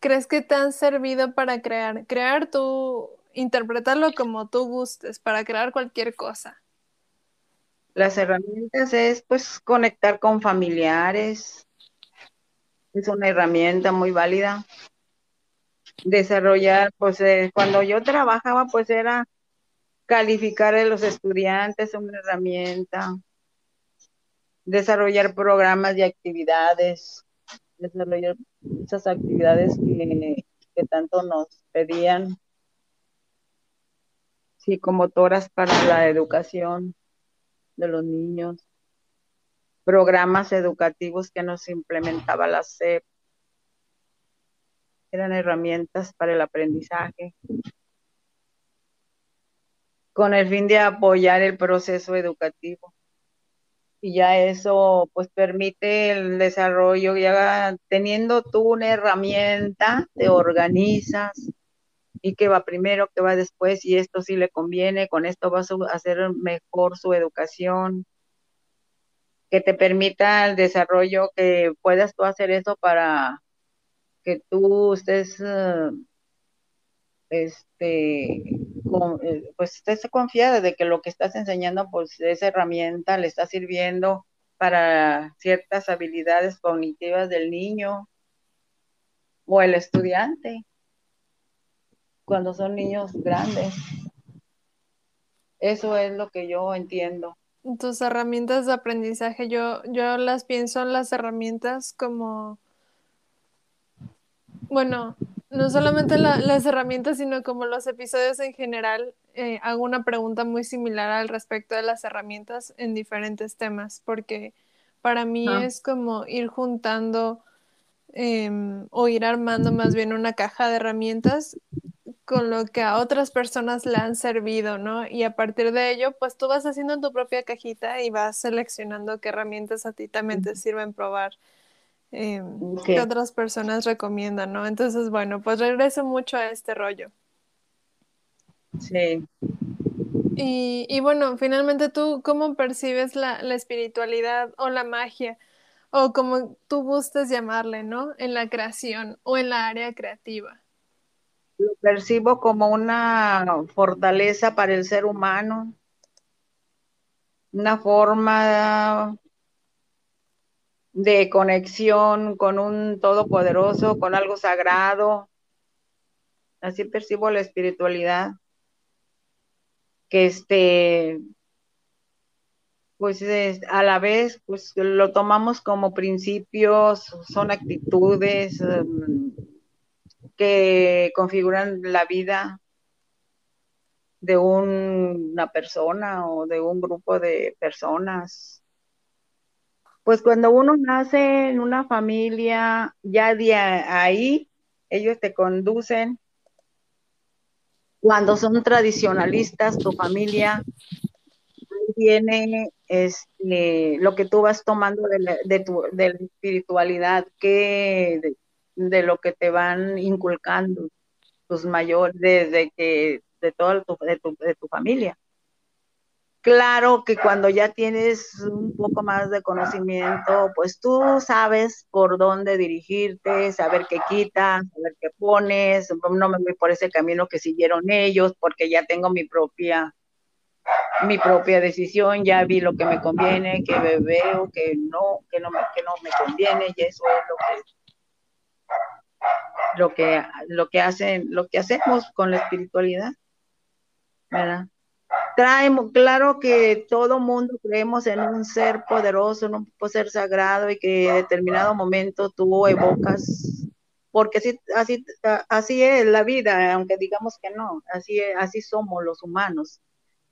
crees que te han servido para crear? Crear tú, interpretarlo como tú gustes, para crear cualquier cosa. Las herramientas es pues conectar con familiares, es una herramienta muy válida. Desarrollar, pues eh, cuando yo trabajaba, pues era calificar a los estudiantes, una herramienta. Desarrollar programas y actividades, desarrollar esas actividades que, tanto nos pedían psicomotoras para la educación de los niños programas educativos que nos implementaba la SEP. Eran herramientas para el aprendizaje con el fin de apoyar el proceso educativo. Y ya eso pues permite el desarrollo, ya teniendo tú una herramienta, te organizas y qué va primero, qué va después, y esto sí le conviene, con esto vas a hacer mejor su educación, que te permita el desarrollo, que puedas tú hacer eso para que tú estés, eh, este, eh, pues estés confiada de que lo que estás enseñando, pues esa herramienta le está sirviendo para ciertas habilidades cognitivas del niño o el estudiante cuando son niños grandes. Eso es lo que yo entiendo. Tus herramientas de aprendizaje, yo, yo las pienso en las herramientas como, bueno, no solamente las herramientas, sino como los episodios en general, eh, hago una pregunta muy similar al respecto de las herramientas en diferentes temas, porque para mí Ah. es como ir juntando em, o ir armando más bien una caja de herramientas con lo que a otras personas le han servido, ¿no? Y a partir de ello, pues tú vas haciendo tu propia cajita y vas seleccionando qué herramientas a ti también te sirven probar, Ok. que otras personas recomiendan, ¿no? Entonces, bueno, pues regreso mucho a este rollo. Sí. Y, y bueno, finalmente tú, ¿cómo percibes la, la espiritualidad o la magia? O como tú gustes llamarle, ¿no? En la creación o en la área creativa. Lo percibo como una fortaleza para el ser humano, una forma de conexión con un todopoderoso, con algo sagrado. Así percibo la espiritualidad. Que este, pues es- a la vez, pues lo tomamos como principios, son actitudes em, que configuran la vida de un- una persona o de un grupo de personas. Pues cuando uno nace en una familia, ya de ahí ellos te conducen. Cuando son tradicionalistas, tu familia, viene este, lo que tú vas tomando de la, de tu, de espiritualidad, que, de, de lo que te van inculcando tus mayores, desde que, de todo tu, de tu, de tu familia. Claro que cuando ya tienes un poco más de conocimiento, pues tú sabes por dónde dirigirte, saber qué quitas, saber qué pones, no me voy por ese camino que siguieron ellos, porque ya tengo mi propia, mi propia decisión, ya vi lo que me conviene, que veo, que no, que no me, que no me conviene, y eso es lo que, lo que, lo que hacen, lo que hacemos con la espiritualidad, ¿verdad? Traemos, claro que todo mundo creemos en un ser poderoso, en un ser sagrado y que en determinado momento tú evocas, porque así, así, así es la vida, aunque digamos que no, así, así somos los humanos.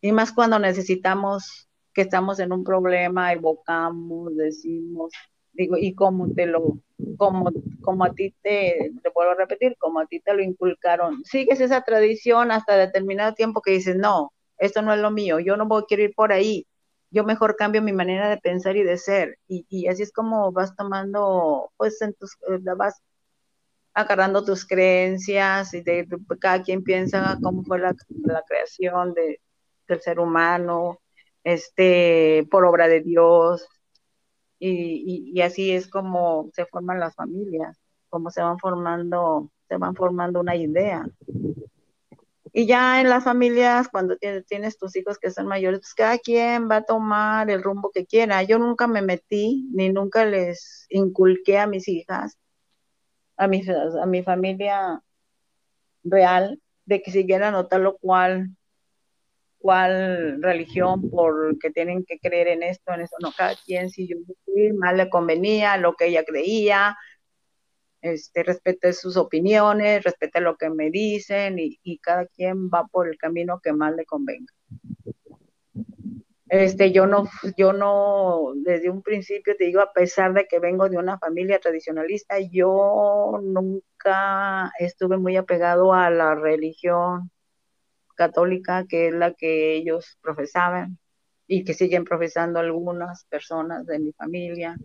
Y más cuando necesitamos que estamos en un problema, evocamos, decimos, digo, y como te lo, como, como a ti te, te vuelvo a repetir, como a ti te lo inculcaron, sigues esa tradición hasta determinado tiempo que dices, no, esto no es lo mío, yo no voy, quiero ir por ahí, yo mejor cambio mi manera de pensar y de ser, y, así es como vas tomando, pues, en tus, vas agarrando tus creencias, y de, cada quien piensa cómo fue la, creación de, del ser humano, este, por obra de Dios, y, y, y así es como se forman las familias, como se van formando, se van formando una idea. Y ya en las familias, cuando tienes, tus hijos que son mayores, pues cada quien va a tomar el rumbo que quiera. Yo nunca me metí, ni nunca les inculqué a mis hijas, a mi, a mi familia real, de que siguieran o tal o cual, cual religión, porque tienen que creer en esto, en eso. No, cada quien, si yo más le convenía, lo que ella creía, este, respete sus opiniones, respete lo que me dicen y, y, cada quien va por el camino que más le convenga. Este, yo no, yo no, desde un principio te digo, a pesar de que vengo de una familia tradicionalista, yo nunca estuve muy apegado a la religión católica, que es la que ellos profesaban y que siguen profesando algunas personas de mi familia.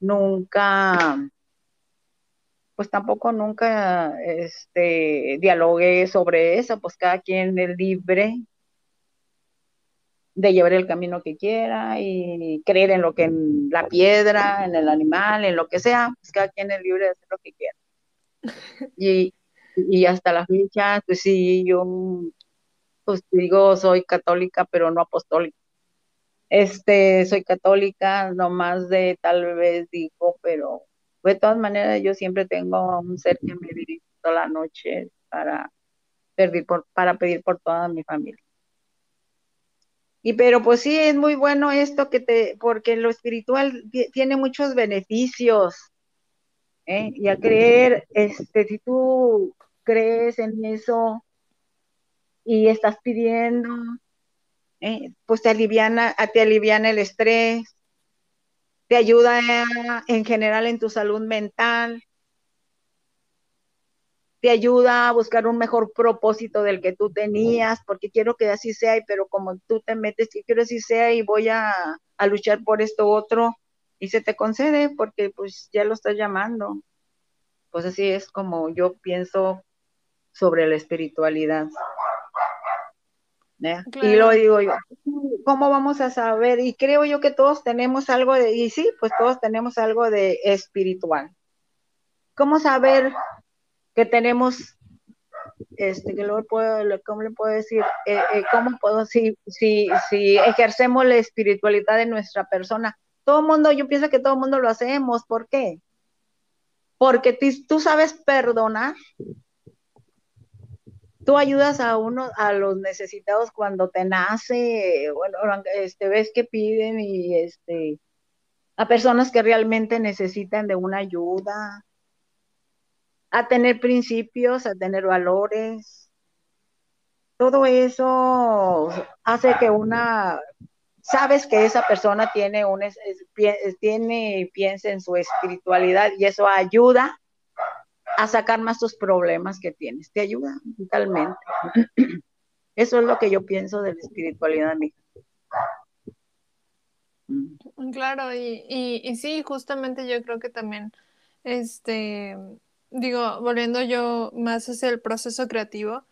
Nunca, pues tampoco nunca este, dialogué sobre eso, pues cada quien es libre de llevar el camino que quiera y creer en lo que en la piedra, en el animal, en lo que sea, pues cada quien es libre de hacer lo que quiera. *laughs* Y, y hasta la fecha, pues sí, yo pues digo, soy católica, pero no apostólica. Este, soy católica, no más de tal vez digo, pero de todas maneras, yo siempre tengo un ser que me dirige toda la noche para pedir por, para pedir por toda mi familia. Y pero pues sí, es muy bueno esto que te, porque lo espiritual tiene muchos beneficios. ¿eh? Y a creer, este, si tú crees en eso y estás pidiendo, ¿eh? pues te aliviana, te aliviana el estrés, te ayuda en general en tu salud mental, te ayuda a buscar un mejor propósito del que tú tenías, porque quiero que así sea, pero como tú te metes, que quiero así sea y voy a, a luchar por esto otro, y se te concede porque pues ya lo estás llamando. Pues así es como yo pienso sobre la espiritualidad. Y lo digo yo, ¿cómo vamos a saber? Y creo yo que todos tenemos algo de, y sí, pues todos tenemos algo de espiritual. ¿Cómo saber que tenemos, este, que lo puedo, ¿cómo le puedo decir? Eh, eh, ¿Cómo puedo, si, si, si ejercemos la espiritualidad de nuestra persona? Todo el mundo, yo pienso que todo el mundo lo hacemos, ¿por qué? Porque tú sabes perdonar, tú ayudas a uno, a los necesitados cuando te nace, bueno, este, ves que piden y este, a personas que realmente necesitan de una ayuda, a tener principios, a tener valores. Todo eso hace que una, sabes que esa persona tiene un, tiene, piensa en su espiritualidad y eso ayuda a sacar más tus problemas que tienes, te ayuda totalmente. *clears throat* Eso es lo que yo pienso de la espiritualidad, mija. Mm. Claro, y, y, y, sí, justamente yo creo que también, este, digo, volviendo yo más hacia el proceso creativo,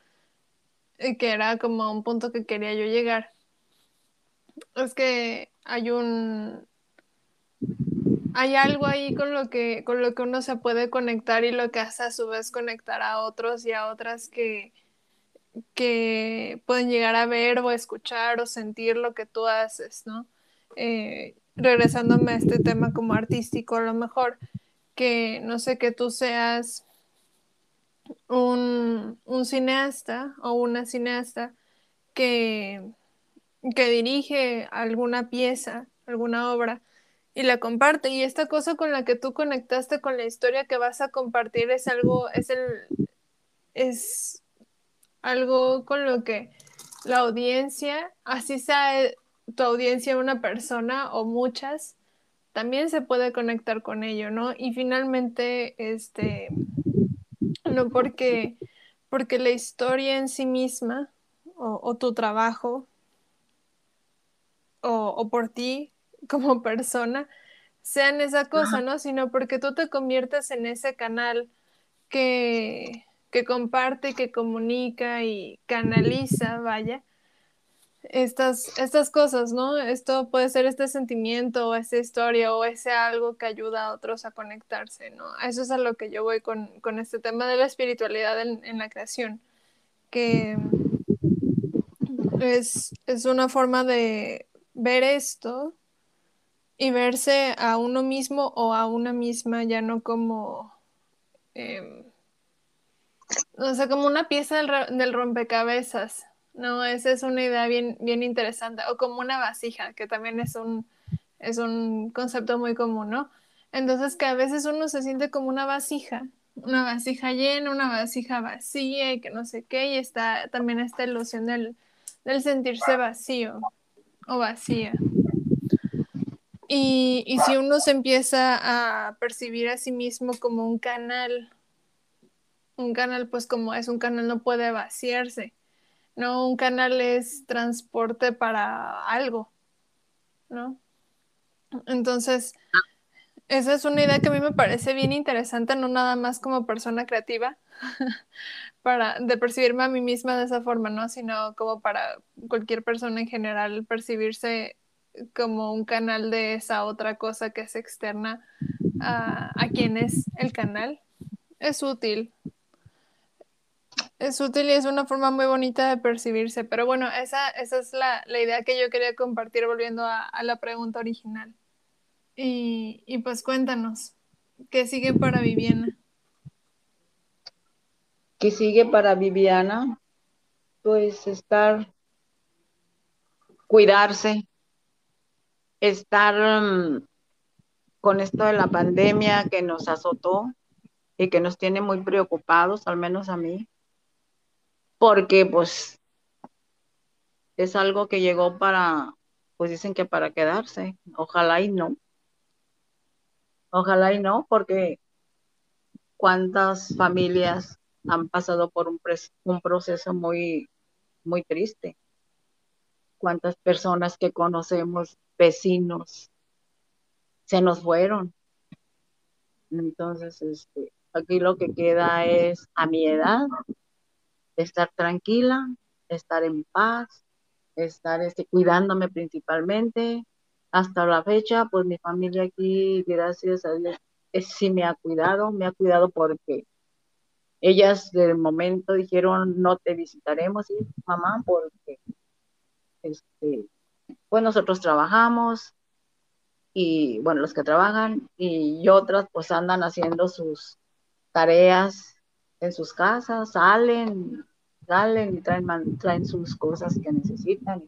eh, que era como un punto que quería yo llegar, es que hay un, hay algo ahí con lo que, con lo que uno se puede conectar y lo que hace a su vez conectar a otros y a otras que, que pueden llegar a ver o escuchar o sentir lo que tú haces, ¿no? Eh, regresándome a este tema como artístico, a lo mejor que, no sé, que tú seas un, un cineasta o una cineasta que, que dirige alguna pieza, alguna obra, y la comparte. Y esta cosa con la que tú conectaste con la historia que vas a compartir es algo, es el, es algo con lo que la audiencia, así sea tu audiencia una persona o muchas, también se puede conectar con ello, ¿no? Y finalmente, este, no porque, porque la historia en sí misma o, tu trabajo o, o por ti *laughs* como persona sean esa cosa, ¿no? Sino porque tú te conviertes en ese canal que, que comparte, que comunica y canaliza, vaya, estas, estas cosas, ¿no? Esto puede ser este sentimiento o esa historia o ese algo que ayuda a otros a conectarse, ¿no? Eso es a lo que yo voy con, este tema de la espiritualidad en, en la creación, que es, es una forma de ver esto y verse a uno mismo o a una misma ya no como, em, o sea, como una pieza del, rompecabezas. No, esa es una idea bien, bien interesante. O como una vasija, que también es un, es un concepto muy común, ¿no? Entonces que a veces uno se siente como una vasija, una vasija llena, una vasija vacía y que no sé qué, y está también esta ilusión del, del sentirse vacío o vacía. Y, si uno se empieza a percibir a sí mismo como un canal, un canal pues como es un canal no puede vaciarse, ¿no? Un canal es transporte para algo, ¿no? Entonces, esa es una idea que a mí me parece bien interesante, no nada más como persona creativa, *laughs* para de percibirme a mí misma de esa forma, ¿no? Sino como para cualquier persona en general percibirse como un canal de esa otra cosa que es externa a, a quien es el canal. Es útil. Es útil y es una forma muy bonita de percibirse. Pero bueno, esa, esa es la, idea que yo quería compartir volviendo a, la pregunta original. Y, y, pues cuéntanos, ¿Qué sigue para Viviana? ¿Qué sigue para Viviana? Pues estar, cuidarse, estar mm, con esto de la pandemia que nos azotó y que nos tiene muy preocupados, al menos a mí, porque pues es algo que llegó para, pues dicen que para quedarse, ojalá y no. Ojalá y no, porque cuántas familias han pasado por un, un proceso muy, muy triste. Cuántas personas que conocemos, vecinos, se nos fueron. Entonces, este, aquí lo que queda es a mi edad, estar tranquila, estar en paz, estar este, cuidándome principalmente, hasta la fecha, pues mi familia aquí, gracias a Dios, sí me ha cuidado, me ha cuidado porque ellas de momento dijeron, no te visitaremos, ¿sí, mamá, porque este, pues nosotros trabajamos y bueno, los que trabajan y otras pues andan haciendo sus tareas en sus casas, salen, salen y traen, traen sus cosas que necesitan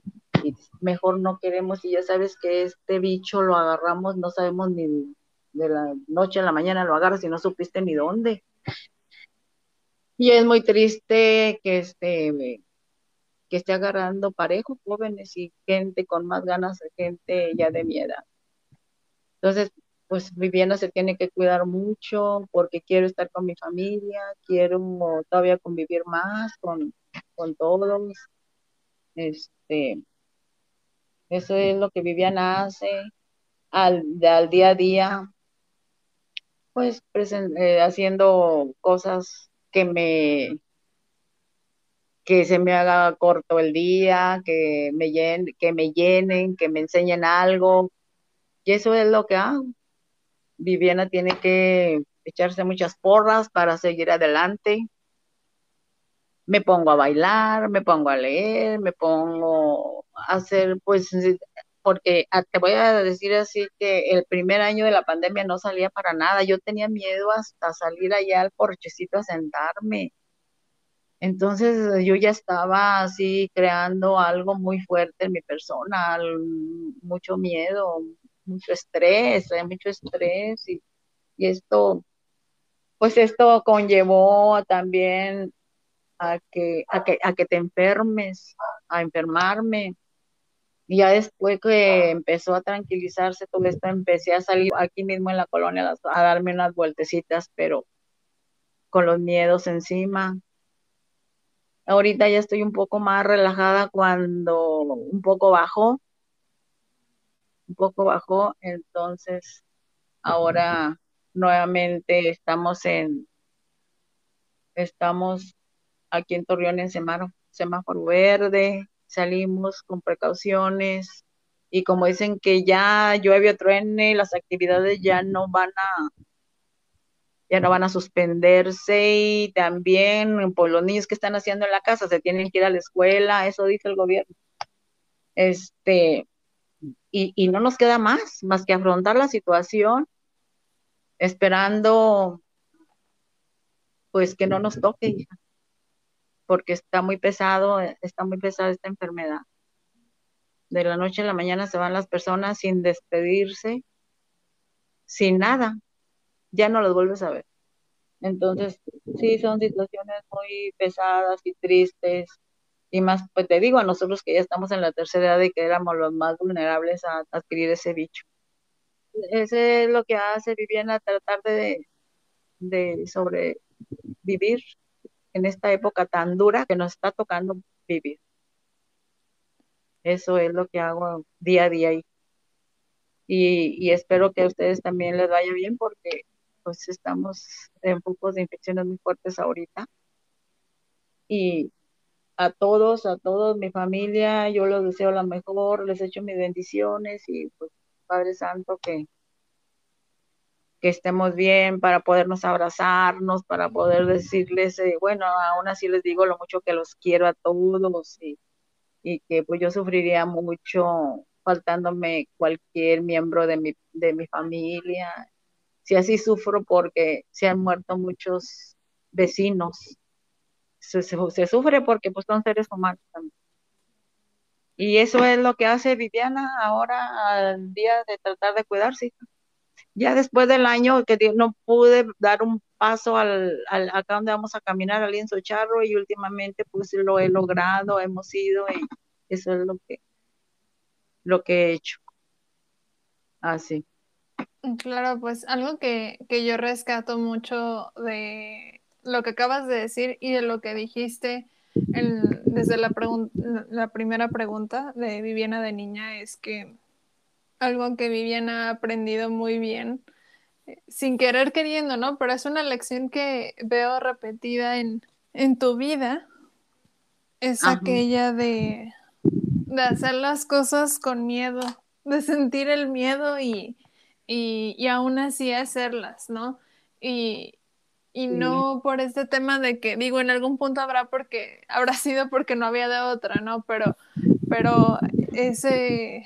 mejor no queremos y ya sabes que este bicho lo agarramos, no sabemos ni de la noche a la mañana lo agarras y no supiste ni dónde. Y es muy triste que este que esté agarrando parejos jóvenes y gente con más ganas, gente ya de mi edad. Entonces, pues Viviana se tiene que cuidar mucho porque quiero estar con mi familia, quiero todavía convivir más con, con todos. Este, eso es lo que Viviana hace al, al día a día, pues eh, haciendo cosas que me que se me haga corto el día, que me, que me llenen, que me enseñen algo. Y eso es lo que hago. Viviana tiene que echarse muchas porras para seguir adelante me pongo a bailar, me pongo a leer, me pongo a hacer, pues, porque ah, te voy a decir así que el primer año de la pandemia no salía para nada. Yo tenía miedo hasta salir allá al porchecito a sentarme. Entonces yo ya estaba así creando algo muy fuerte en mi persona, mucho miedo, mucho estrés, mucho estrés y, y esto, pues esto conllevó también a que, a que, a que te enfermes, a enfermarme. Y ya después que empezó a tranquilizarse todo esto, empecé a salir aquí mismo en la colonia a darme unas vueltecitas, pero con los miedos encima. Ahorita ya estoy un poco más relajada cuando un poco bajó, un poco bajó, entonces ahora nuevamente estamos en, estamos aquí en Torreón en semáforo, verde, salimos con precauciones y como dicen que ya llueve o truene, las actividades ya no van a ya no van a suspenderse y también por los niños que están haciendo en la casa se tienen que ir a la escuela, eso dice el gobierno. Este, y, y no nos queda más, más que afrontar la situación, esperando pues que no nos toque porque está muy pesado, está muy pesada esta enfermedad. De la noche a la mañana se van las personas sin despedirse, sin nada, ya no las vuelves a ver. Entonces, sí, son situaciones muy pesadas y tristes. Y más, pues te digo, a nosotros que ya estamos en la tercera edad y que éramos los más vulnerables a adquirir ese bicho. Ese es lo que hace Viviana, tratar de, de sobrevivir en esta época tan dura que nos está tocando vivir. Eso es lo que hago día a día y, y, espero que a ustedes también les vaya bien porque pues estamos en focos de infecciones muy fuertes ahorita. Y a todos, a todos, mi familia, yo les deseo lo mejor, les echo mis bendiciones y pues Padre Santo que, que estemos bien, para podernos abrazarnos, para poder decirles, eh, bueno, aún así les digo lo mucho que los quiero a todos y, y que pues yo sufriría mucho faltándome cualquier miembro de mi, de mi familia si así sufro porque se han muerto muchos vecinos. Se, sufre porque pues son seres humanos también. Y eso es lo que hace Viviana ahora al día de tratar de cuidarse. Ya después del año que no pude dar un paso al, acá donde vamos a caminar, al lienzo charro, y últimamente pues lo he logrado, hemos ido, y eso es lo que, lo que he hecho. Así. Claro, pues algo que, que yo rescato mucho de lo que acabas de decir y de lo que dijiste desde la, la primera pregunta de Viviana de niña es que algo que Viviana ha aprendido muy bien, eh, sin querer queriendo, ¿no? Pero es una lección que veo repetida en, tu vida, es aquella de, de hacer las cosas con miedo, de sentir el miedo y, y, aún así hacerlas, ¿no? Y, y no por este tema de que, digo, en algún punto habrá porque, *laughs* habrá sido porque no había de otra, ¿no? Pero, pero ese,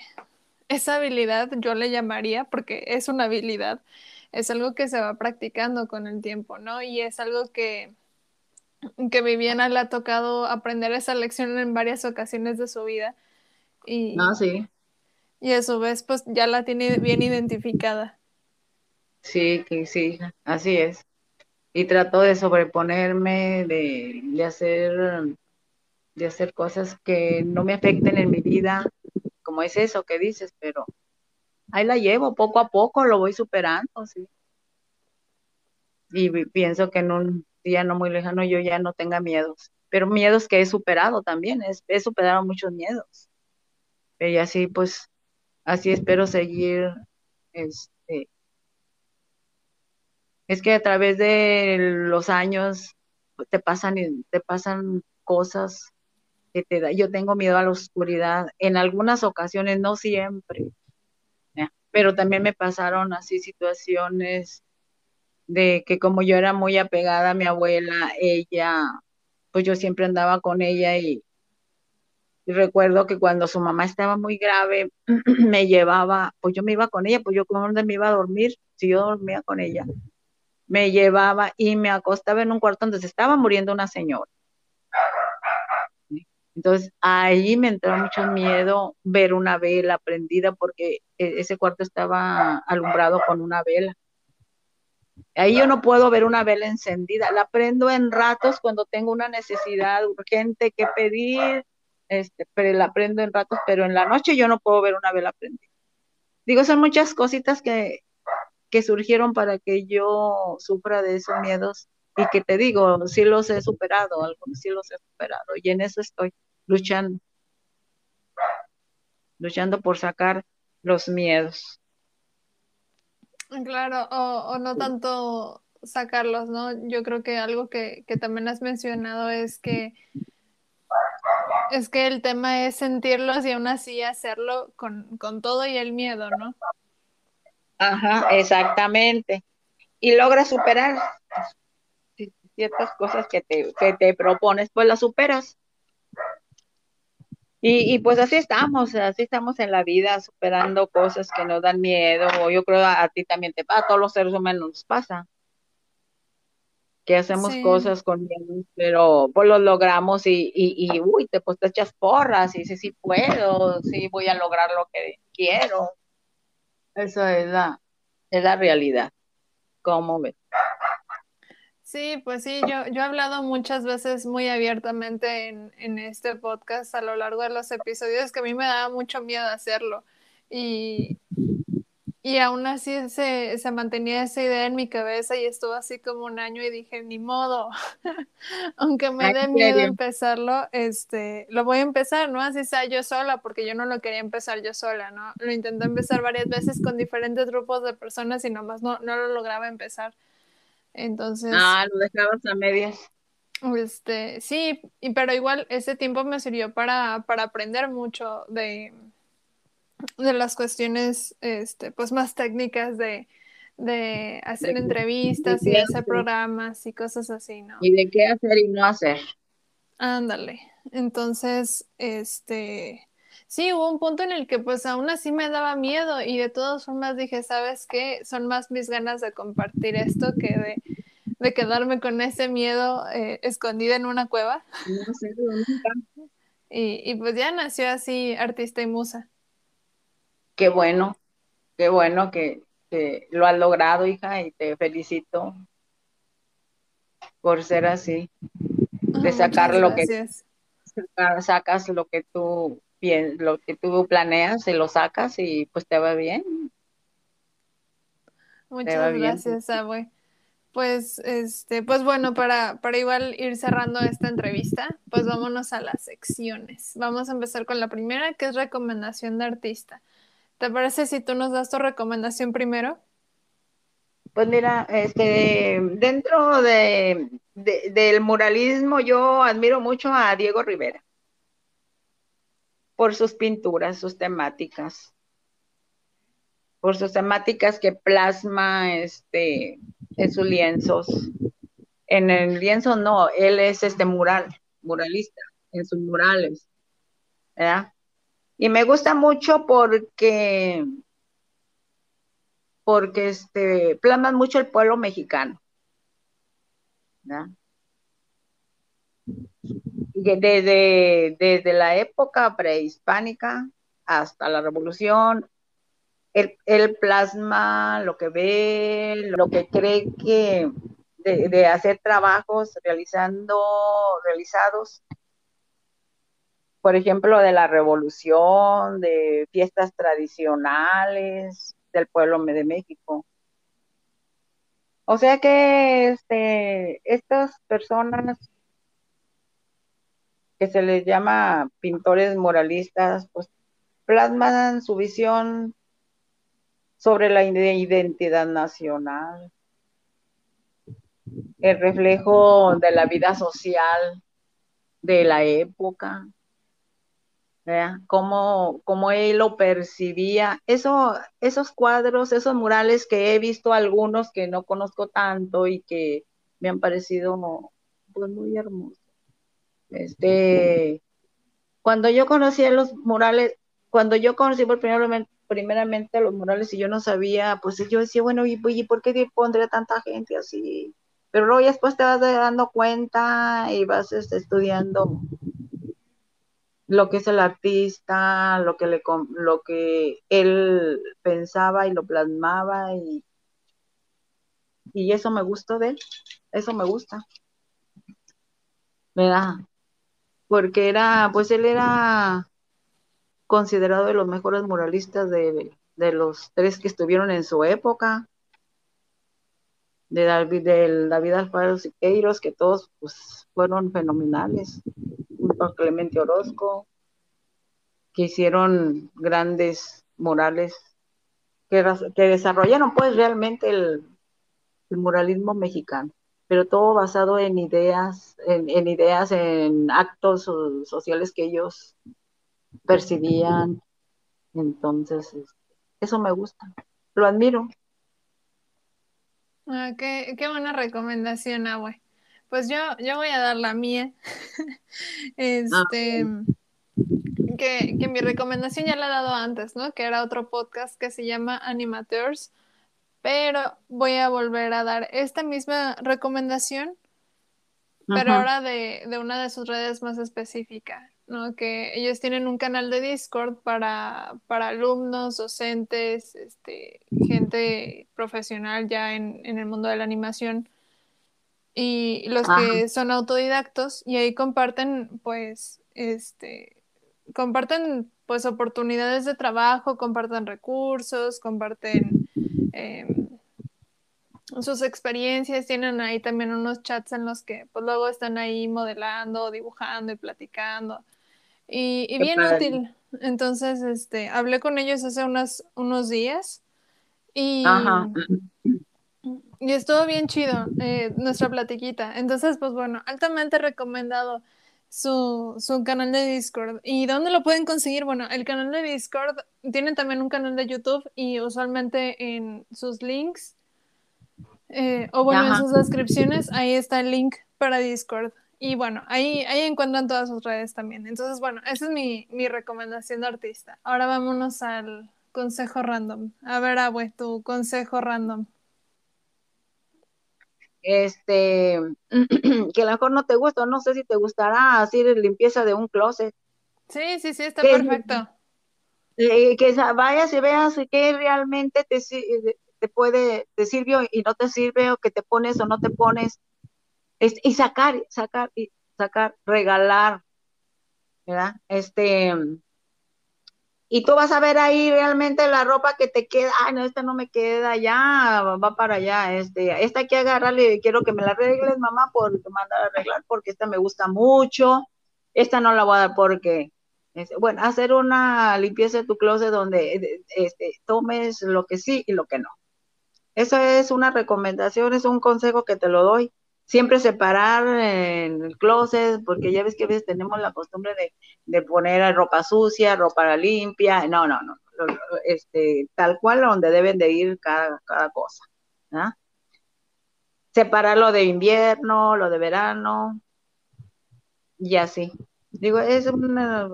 esa habilidad yo le llamaría, porque es una habilidad, es algo que se va practicando con el tiempo, ¿no? Y es algo que, que Viviana le ha tocado aprender esa lección en varias ocasiones de su vida. Y, no, sí. Y a su vez, pues ya la tiene bien identificada. Sí, sí, así es. Y trato de sobreponerme, de, de hacer de hacer cosas que no me afecten en mi vida, como es eso que dices, pero ahí la llevo poco a poco, lo voy superando, sí. Y pienso que en un día no muy lejano yo ya no tenga miedos, pero miedos que he superado también, he superado muchos miedos. Y así pues, así espero seguir, este, es que a través de los años te pasan, te pasan cosas te da. Yo tengo miedo a la oscuridad en algunas ocasiones, no siempre, pero también me pasaron así situaciones de que como yo era muy apegada a mi abuela, ella, pues yo siempre andaba con ella y, recuerdo que cuando su mamá estaba muy grave, *clears throat* me llevaba, pues yo me iba con ella, pues yo con dónde me iba a dormir, si yo dormía con ella, me llevaba y me acostaba en un cuarto donde se estaba muriendo una señora. Entonces ahí me entró mucho miedo ver una vela prendida porque e, ese cuarto estaba alumbrado con una vela. Ahí yo no puedo ver una vela encendida. La prendo en ratos cuando tengo una necesidad urgente que pedir, este, pero la prendo en ratos, pero en la noche yo no puedo ver una vela prendida. Digo, son muchas cositas que, que surgieron para que yo sufra de esos miedos y que te digo, sí los he superado, algunos sí los he superado y en eso estoy luchando, luchando por sacar los miedos. Claro, o, no tanto sacarlos, ¿no? Yo creo que algo que, también has mencionado es que es que el tema es sentirlos y aún así hacerlo con, todo y el miedo, ¿no? Ajá, exactamente. Y logras superar ciertas cosas que te, que te propones, pues las superas. Y, pues así estamos, así estamos en la vida, superando cosas que nos dan miedo. Yo creo a, a ti también te pasa, a todos los seres humanos nos pasa. Que hacemos cosas con miedo, pero pues lo logramos y, y, y, uy, te, pues te echas porras y dices, sí puedo, sí voy a lograr lo que quiero. Eso es la, es la realidad. ¿Cómo ves? Sí, pues sí, yo, yo he hablado muchas veces muy abiertamente en, en, este podcast a lo largo de los episodios que a mí me daba mucho miedo hacerlo. Y, y aún así se, se, mantenía esa idea en mi cabeza y estuvo así como un año y dije, ni modo, *laughs* aunque me dé miedo empezarlo, este, lo voy a empezar, ¿no? Así sea yo sola, porque yo no lo quería empezar yo sola, ¿no? Lo intenté empezar varias veces con diferentes grupos de personas y nomás no, no lo lograba empezar. Entonces. Ah, lo dejabas a medias. Este, sí, pero igual ese tiempo me sirvió para, aprender mucho de, de las cuestiones este, pues más técnicas de, hacer entrevistas y hacer programas y cosas así, ¿no? Y de qué hacer y no hacer. Ándale. Entonces, este, sí, hubo un punto en el que pues aún así me daba miedo y de todas formas dije, ¿sabes qué? Son más mis ganas de compartir esto que de, de quedarme con ese miedo eh, escondida en una cueva. No sé, nunca. *laughs* Y, y pues ya nació así artista y musa. Qué bueno, qué bueno que, que lo has logrado, hija, y te felicito por ser así, de Ah, sacar muchas lo que gracias. sacar- sacas lo que tú bien, lo que tú planeas y lo sacas y pues te va bien. Muchas gracias, Abue. Pues, este, pues bueno, para, para igual ir cerrando esta entrevista, pues vámonos a las secciones. Vamos a empezar con la primera, que es recomendación de artista. ¿Te parece si tú nos das tu recomendación primero? Pues mira, este, dentro de, de- del muralismo yo admiro mucho a Diego Rivera por sus pinturas, sus temáticas, por sus temáticas que plasma este, en sus lienzos. En el lienzo no, él es este mural, muralista, en sus murales, ¿verdad? Y me gusta mucho porque, porque este, plasman mucho el pueblo mexicano, desde, desde la época prehispánica hasta la revolución, él, él plasma lo que ve, lo que cree que de, de hacer trabajos realizando, realizados, por ejemplo, de la revolución, de fiestas tradicionales del pueblo de México. O sea que este, estas personas que se les llama pintores moralistas, pues plasman su visión sobre la ide- identidad nacional, el reflejo de la vida social de la época, Cómo, cómo él lo percibía. Eso, esos cuadros, esos murales que he visto algunos que no conozco tanto y que me han parecido pues muy hermosos. Este, cuando yo conocí los murales, cuando yo conocí por primeramente, primeramente los murales y yo no sabía, pues yo decía, bueno, ¿y, y por qué pondría tanta gente así? Pero luego después te vas dando cuenta y vas este, estudiando lo que es el artista, lo que le lo que él pensaba y lo plasmaba y, y eso me gustó de él, eso me gusta. ¿Verdad? Porque era, pues él era considerado de los mejores muralistas de, de los tres que estuvieron en su época, de David, del David Alfaro Siqueiros, que todos pues, fueron fenomenales, junto a Clemente Orozco, que hicieron grandes murales, que, desarrollaron pues realmente el, muralismo mexicano, pero todo basado en ideas, en, ideas, en actos so- sociales que ellos percibían. Entonces, este, eso me gusta, lo admiro. Ah, qué, qué buena recomendación, Abue. Pues yo, yo voy a dar la mía. *laughs* Este, que, que mi recomendación ya la he dado antes, ¿no? Que era otro podcast que se llama Animateurs, pero voy a volver a dar esta misma recomendación, pero ahora de, de una de sus redes más específica, ¿no? Que ellos tienen un canal de Discord para, para alumnos, docentes, este, gente profesional ya en, en el mundo de la animación y los Ajá. que son autodidactos y ahí comparten pues este comparten pues oportunidades de trabajo, comparten recursos, comparten em, sus experiencias, tienen ahí también unos chats en los que pues luego están ahí modelando, dibujando y platicando. Y, y bien padre. útil. Entonces, este, hablé con ellos hace unos, unos días y, Ajá. Y estuvo bien chido eh, nuestra platiquita. Entonces, pues bueno, altamente recomendado su, su canal de Discord. ¿Y dónde lo pueden conseguir? Bueno, el canal de Discord tienen también un canal de YouTube y usualmente en sus links eh, o bueno, en sus descripciones, ahí está el link para Discord. Y bueno, ahí, ahí encuentran todas sus redes también. Entonces, bueno, esa es mi, mi recomendación de artista. Ahora vámonos al consejo random. A ver, Abue, tu consejo random. Este, *clears throat* que a lo mejor no te gusta, no sé si te gustará hacer limpieza de un closet. Sí, sí, sí, está perfecto. Eh, que vayas y veas qué realmente te, te puede, te sirve y no te sirve, o que te pones o no te pones y sacar, sacar, y sacar, regalar, ¿verdad? Este, y tú vas a ver ahí realmente la ropa que te queda, ay, no, esta no me queda, ya, va para allá, este, esta hay que agarrarle, quiero que me la arregles, mamá, por mandar a arreglar, porque esta me gusta mucho, esta no la voy a dar porque, este, bueno, hacer una limpieza de tu closet donde este, tomes lo que sí y lo que no. Eso es una recomendación, es un consejo que te lo doy siempre separar en el closet, porque ya ves que a veces tenemos la costumbre de, poner ropa sucia, ropa limpia, no, no, no, este, tal cual donde deben de ir cada, cada cosa. ¿ah? Separar lo de invierno, lo de verano, y así. Digo, es una,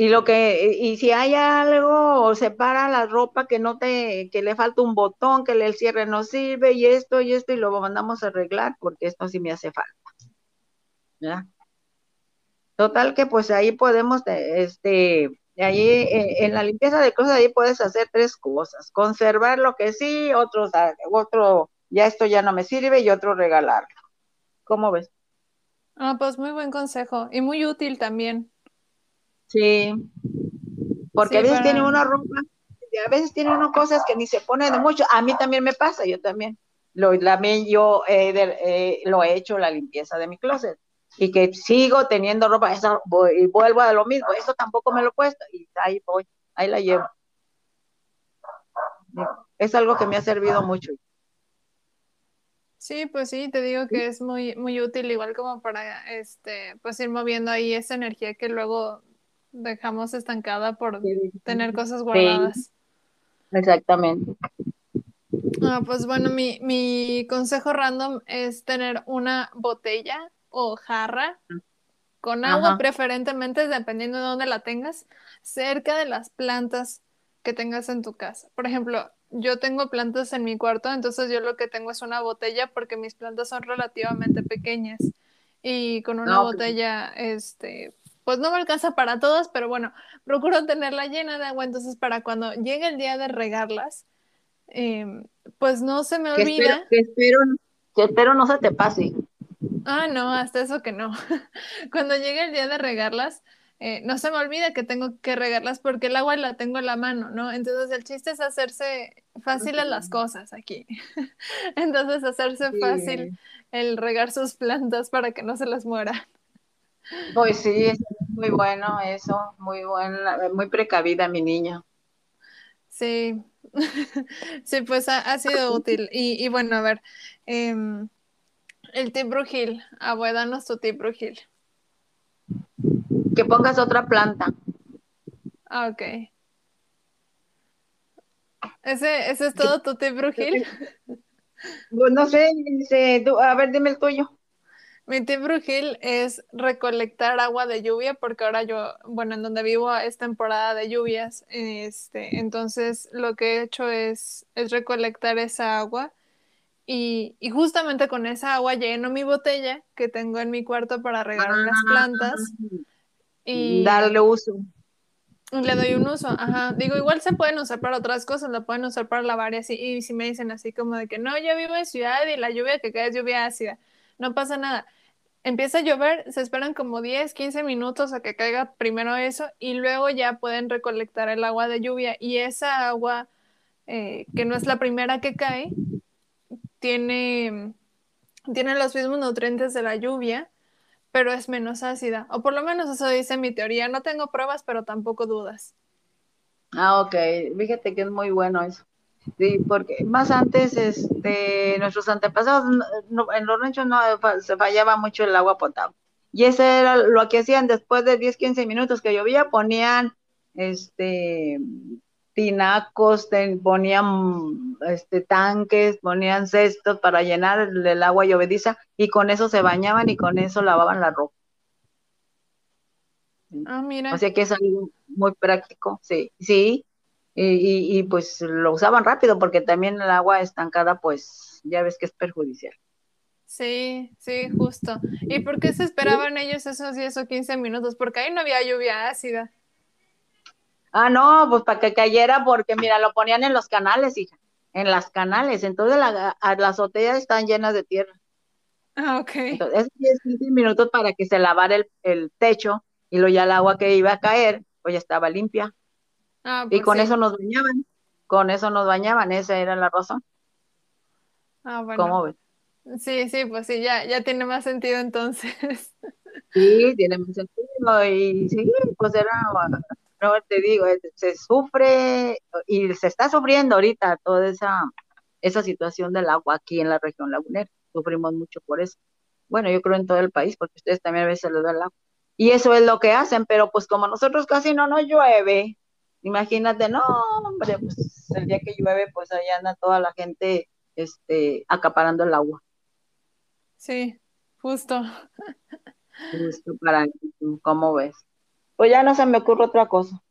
y lo que, y si hay algo, o separa la ropa que no te, que le falta un botón, que el cierre no sirve, y esto, y esto, y lo mandamos a arreglar, porque esto sí me hace falta. Total que pues ahí podemos, este, ahí eh, en la limpieza de cosas ahí puedes hacer tres cosas, conservar lo que sí, otro, otro, ya esto ya no me sirve, y otro regalarlo. ¿Cómo ves? Ah, pues muy buen consejo, y muy útil también. Sí, porque a veces tiene una ropa, a veces tiene unas cosas que ni se pone de mucho. A mí también me pasa, yo también. Lo, también yo eh, lo he hecho la limpieza de mi closet y que sigo teniendo ropa, eso, y vuelvo a lo mismo, eso tampoco me lo he puesto y ahí voy, ahí la llevo. Es algo que me ha servido mucho. Sí, pues sí, te digo que es muy, muy útil, igual como para este, pues ir moviendo ahí esa energía que luego dejamos estancada por tener cosas guardadas. Exactamente. Ah, pues bueno, mi, mi consejo random es tener una botella o jarra con agua, preferentemente, dependiendo de dónde la tengas, cerca de las plantas que tengas en tu casa. Por ejemplo, yo tengo plantas en mi cuarto, entonces yo lo que tengo es una botella porque mis plantas son relativamente pequeñas y con una botella, este, pues no me alcanza para todas, pero bueno, procuro tenerla llena de agua, entonces para cuando llegue el día de regarlas, em, pues no se me olvida. Que espero, que espero, no se te pase. Ah, no, hasta eso que no. *laughs* cuando llegue el día de regarlas, eh, no se me olvida que tengo que regarlas porque el agua la tengo en la mano, ¿no? Entonces el chiste es hacerse fáciles las cosas aquí. *laughs* Entonces hacerse fácil el regar sus plantas para que no se las mueran. Pues sí, es muy bueno eso, muy buena, muy precavida mi niña. Sí, *laughs* sí, pues ha, sido útil. Y, y, bueno, a ver, em, el tip brujil, abuela, danos tu tip brujil. Que pongas otra planta. Ah, ok. ¿Ese, ¿Ese es todo tu tip brujil? *laughs* Pues no sé, a ver, dime el tuyo. Mi tip brujil es recolectar agua de lluvia, porque ahora yo, bueno, en donde vivo es temporada de lluvias, este, entonces lo que he hecho es, es recolectar esa agua y, y, justamente con esa agua lleno mi botella que tengo en mi cuarto para regar las ah, plantas y darle uso. Le doy un uso, ajá. Digo, igual se pueden usar para otras cosas, lo pueden usar para lavar y así. Y si me dicen así como de que no, yo vivo en ciudad y la lluvia que cae es lluvia ácida, no pasa nada empieza a llover, se esperan como 10, 15 minutos a que caiga primero eso y luego ya pueden recolectar el agua de lluvia. Y esa agua eh, que no es la primera que cae tiene, tiene los mismos nutrientes de la lluvia pero es menos ácida. O por lo menos eso dice mi teoría. No tengo pruebas pero tampoco dudas. Ah ok. Fíjate que es muy bueno eso Sí, porque más antes, este, nuestros antepasados, en los ranchos no se fallaba mucho el agua potable. Y eso era lo que hacían después de 10, 15 minutos que llovía, ponían este tinacos, ponían este, tanques, ponían cestos para llenar el, el agua llovediza y con eso se bañaban y con eso lavaban la ropa. Ah, mira. O sea que es algo muy práctico, sí, sí. Y, y, y, pues lo usaban rápido porque también el agua estancada, pues ya ves que es perjudicial. Sí, sí, justo. ¿Y por qué se esperaban ellos esos 10 o 15 minutos? Porque ahí no había lluvia ácida. Ah, no, pues para que cayera, porque mira, lo ponían en los canales, hija, en las canales. Entonces la, las azoteas están llenas de tierra. Ah, ok. Entonces, esos 10, 15 minutos para que se lavara el, el techo y luego ya el agua que iba a caer, pues ya estaba limpia. Ah, Y pues con sí. eso nos bañaban, con eso nos bañaban, esa era la razón. Ah, bueno. ¿Cómo ves? Sí, sí, pues sí, ya, ya tiene más sentido entonces. *laughs* Sí, tiene más sentido y sí, pues era, no te digo, se sufre y se está sufriendo ahorita toda esa, esa situación del agua aquí en la región lagunera. Sufrimos mucho por eso. Bueno, yo creo en todo el país, porque ustedes también a veces les da el agua. Y eso es lo que hacen, pero pues como nosotros casi no nos llueve, imagínate, no, hombre, pues el día que llueve, pues allá anda toda la gente este, acaparando el agua. Sí, justo. Justo para, ¿cómo ves? Pues ya no se me ocurre otra cosa.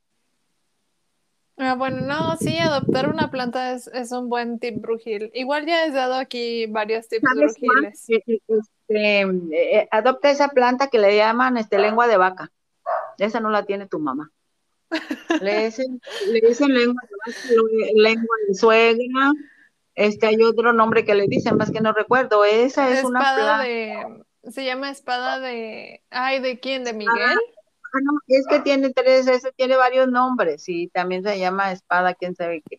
Ah, bueno, no, sí, adoptar una planta es, es un buen tip brujil. Igual ya has dado aquí varios tips brujiles. Eh, eh, este, eh, adopta esa planta que le llaman este, lengua de vaca. Esa no la tiene tu mamá. Le dicen, le dicen lengua lengua de suegra. Este, hay otro nombre que le dicen, más que no recuerdo. Esa es una Espada planta. de, se llama espada de, ay, ¿de quién? ¿De Miguel? Ah, no, es que tiene tres, ese tiene varios nombres y también se llama espada, quién sabe qué.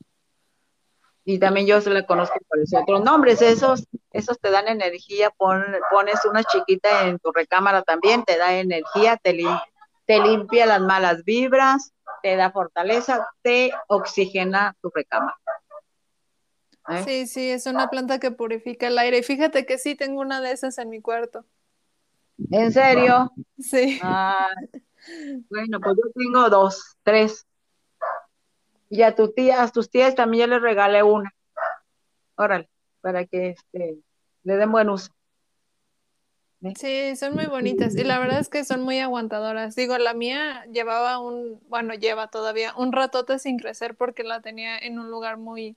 Y también yo se la conozco por esos otros nombres. Esos, esos te dan energía. Pon- pones una chiquita en tu recámara también, te da energía, te, lim- te limpia las malas vibras, te da fortaleza, te oxigena tu recámara. ¿Eh? Sí, sí, es una planta que purifica el aire. Y fíjate que sí, tengo una de esas en mi cuarto. ¿En serio? Sí. Ah, bueno, pues yo tengo dos, tres. Y a tu tía, a tus tías también yo les regalé una. Órale, para que este, le den buen uso. Sí, son muy bonitas y la verdad es que son muy aguantadoras. Digo, la mía llevaba un, bueno, lleva todavía un ratote sin crecer porque la tenía en un lugar muy,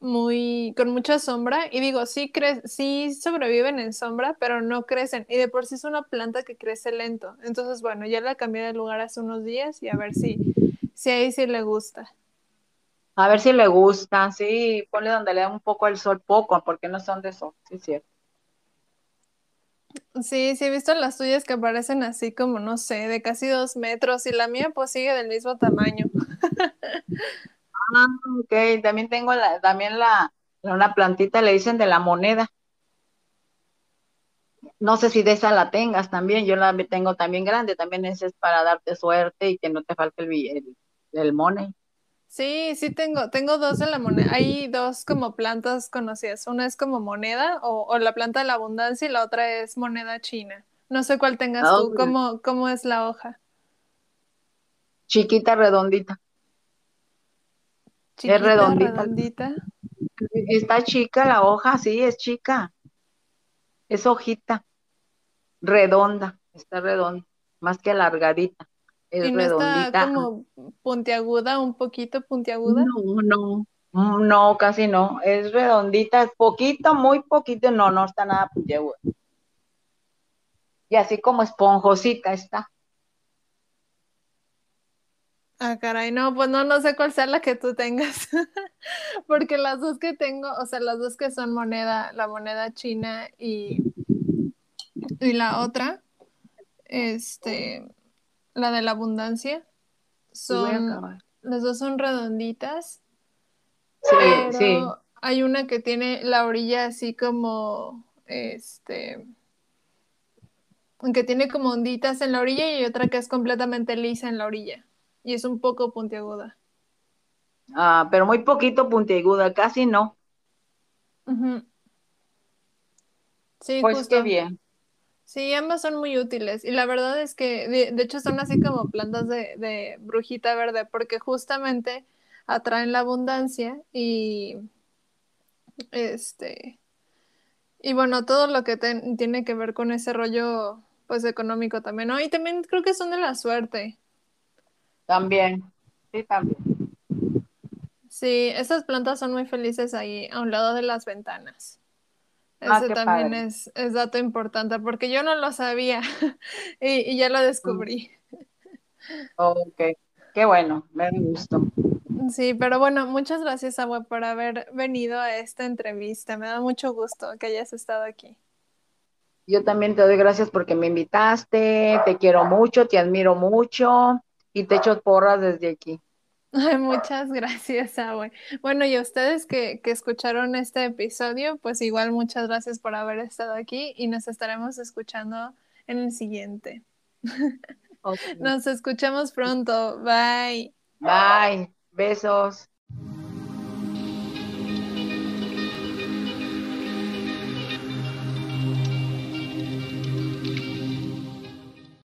muy, con mucha sombra. Y digo, sí cre sí sobreviven en sombra, pero no crecen. Y de por sí es una planta que crece lento. Entonces, bueno, ya la cambié de lugar hace unos días y a ver si, si ahí sí le gusta. A ver si le gusta, sí, ponle donde le da un poco el sol, poco, porque no son de sol, sí, es cierto. Sí, sí he visto las tuyas que aparecen así como, no sé, de casi dos metros y la mía pues sigue del mismo tamaño. Ah, ok, también tengo la, también la, una plantita, le dicen de la moneda. No sé si de esa la tengas también, yo la tengo también grande, también esa es para darte suerte y que no te falte el, el, el money. Sí, sí tengo, tengo dos de la moneda. Hay dos como plantas conocidas. Una es como moneda o, o la planta de la abundancia y la otra es moneda china. No sé cuál tengas Ah, tú. ¿Cómo, cómo es la hoja? Chiquita, redondita. Chiquita, redondita. redondita. Está chica la hoja, sí, es chica. Es hojita, redonda, está redonda, más que alargadita. Es Y no está como puntiaguda, un poquito puntiaguda. No, no, no, casi no. Es redondita, poquito, muy poquito, no, no está nada puntiaguda. Y así como esponjosita está. Ah, caray, no, pues no, no sé cuál sea la que tú tengas. *laughs* Porque las dos que tengo, o sea, las dos que son moneda, la moneda china y, y la otra, este, la de la abundancia, son, las dos son redonditas, Sí, pero sí. hay una que tiene la orilla así como, este, que tiene como onditas en la orilla y otra que es completamente lisa en la orilla y es un poco puntiaguda. Ah, pero muy poquito puntiaguda, casi no. Ujú. Sí, Pues justo. qué bien. Sí, ambas son muy útiles. Y la verdad es que, de, de hecho, son así como plantas de, de brujita verde, porque justamente atraen la abundancia y, Este. Y bueno, todo lo que tiene que ver con ese rollo, pues económico también, ¿no? Y también creo que son de la suerte. También, sí, también. Sí, estas plantas son muy felices ahí, a un lado de las ventanas. Ah, Ese también es, es dato importante, porque yo no lo sabía *laughs* y, y ya lo descubrí. Ok, qué bueno, me da gusto. Sí, pero bueno, muchas gracias, Abue, por haber venido a esta entrevista. Me da mucho gusto que hayas estado aquí. Yo también te doy gracias porque me invitaste, te quiero mucho, te admiro mucho y te echo porras desde aquí. Ay, muchas gracias, Abue. Bueno, y a ustedes que, que escucharon este episodio, pues igual muchas gracias por haber estado aquí y nos estaremos escuchando en el siguiente. *laughs* Nos escuchamos pronto. Bye. Bye, besos.